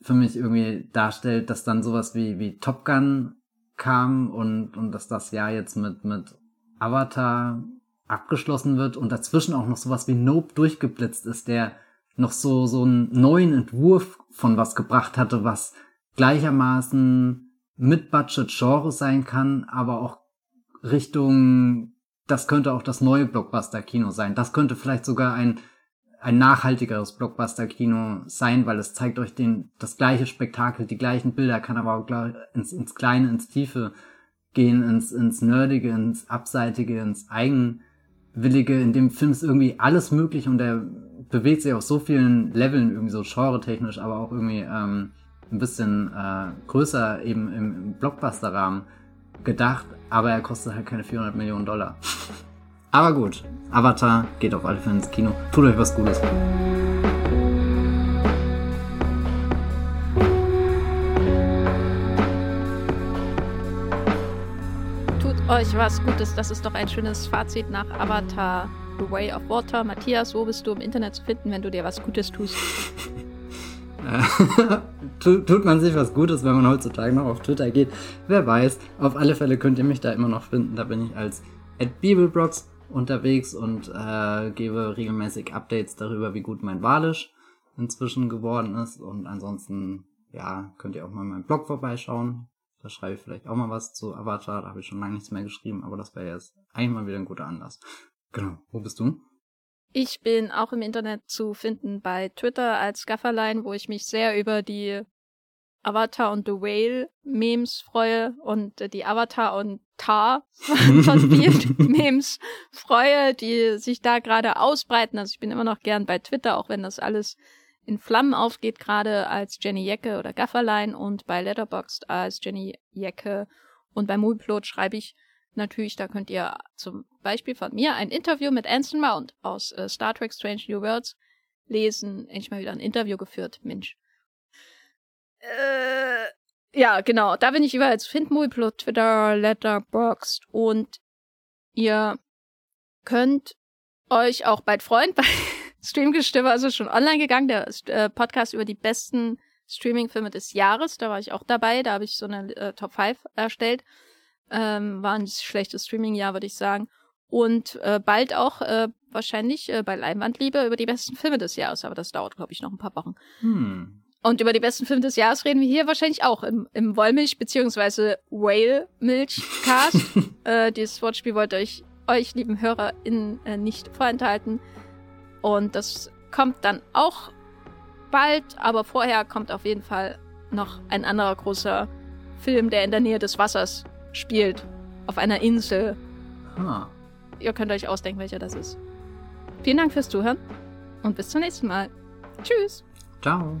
für mich irgendwie darstellt, dass dann sowas wie, wie Top Gun kam und, und dass das Jahr jetzt mit, mit Avatar abgeschlossen wird und dazwischen auch noch sowas wie Nope durchgeblitzt ist, der noch so, so einen neuen Entwurf von was gebracht hatte, was gleichermaßen mit Budget Genre sein kann, aber auch Richtung, das könnte auch das neue Blockbuster-Kino sein. Das könnte vielleicht sogar ein, ein nachhaltigeres Blockbuster-Kino sein, weil es zeigt euch den, das gleiche Spektakel, die gleichen Bilder, kann aber auch ins, ins Kleine, ins Tiefe gehen, ins, ins Nerdige, ins Abseitige, ins Eigenwillige. In dem Film ist irgendwie alles möglich und er bewegt sich auf so vielen Leveln, irgendwie so genre-technisch, aber auch irgendwie ähm, ein bisschen äh, größer eben im, im Blockbuster-Rahmen gedacht, aber er kostet halt keine 400 Millionen Dollar. [LAUGHS] aber gut, Avatar geht auf alle Fälle ins Kino. Tut euch was Gutes. Euch was Gutes, das ist doch ein schönes Fazit nach Avatar The Way of Water. Matthias, wo bist du im Internet zu finden, wenn du dir was Gutes tust? [LAUGHS] Tut, man sich was Gutes, wenn man heutzutage noch auf Twitter geht? Wer weiß. Auf alle Fälle könnt ihr mich da immer noch finden. Da bin ich als @bibelbrox unterwegs und äh, gebe regelmäßig Updates darüber, wie gut mein Walisch inzwischen geworden ist. Und ansonsten, ja, könnt ihr auch mal in meinem Blog vorbeischauen. Da schreibe ich vielleicht auch mal was zu Avatar. Da habe ich schon lange nichts mehr geschrieben, aber das wäre jetzt eigentlich mal wieder ein guter Anlass. Genau. Wo bist du? Ich bin auch im Internet zu finden bei Twitter als Gafferlein, wo ich mich sehr über die Avatar und The Whale Memes freue und äh, die Avatar und Tar [LAUGHS] vielen [LAUGHS] Memes freue, die sich da gerade ausbreiten. Also ich bin immer noch gern bei Twitter, auch wenn das alles in Flammen aufgeht, gerade als Jenny Jecke oder Gafferlein und bei Letterboxd als Jenny Jecke und bei Moviepilot schreibe ich natürlich, da könnt ihr zum Beispiel von mir ein Interview mit Anson Mount aus äh, Star Trek Strange New Worlds lesen. Endlich mal wieder ein Interview geführt, Mensch. Äh, ja, genau. Da bin ich überall zu finden. Moviepilot, Twitter, Letterboxd und ihr könnt euch auch bald freuen [LAUGHS] bei Streamgestöber, also schon online gegangen, der äh, Podcast über die besten Streaming-Filme des Jahres. Da war ich auch dabei. Da habe ich so eine äh, Top 5 erstellt. Ähm, war ein schlechtes Streaming-Jahr, würde ich sagen. Und äh, bald auch äh, wahrscheinlich äh, bei Leinwandliebe über die besten Filme des Jahres. Aber das dauert, glaube ich, noch ein paar Wochen. Hm. Und über die besten Filme des Jahres reden wir hier wahrscheinlich auch im, im Wollmilch- bzw. Whale-Milch-Cast. [LAUGHS] äh, dieses Wortspiel wollte ich euch, lieben HörerInnen, äh, nicht vorenthalten. Und das kommt dann auch bald, aber vorher kommt auf jeden Fall noch ein anderer großer Film, der in der Nähe des Wassers spielt. Auf einer Insel. Ah. Ihr könnt euch ausdenken, welcher das ist. Vielen Dank fürs Zuhören und bis zum nächsten Mal. Tschüss. Ciao.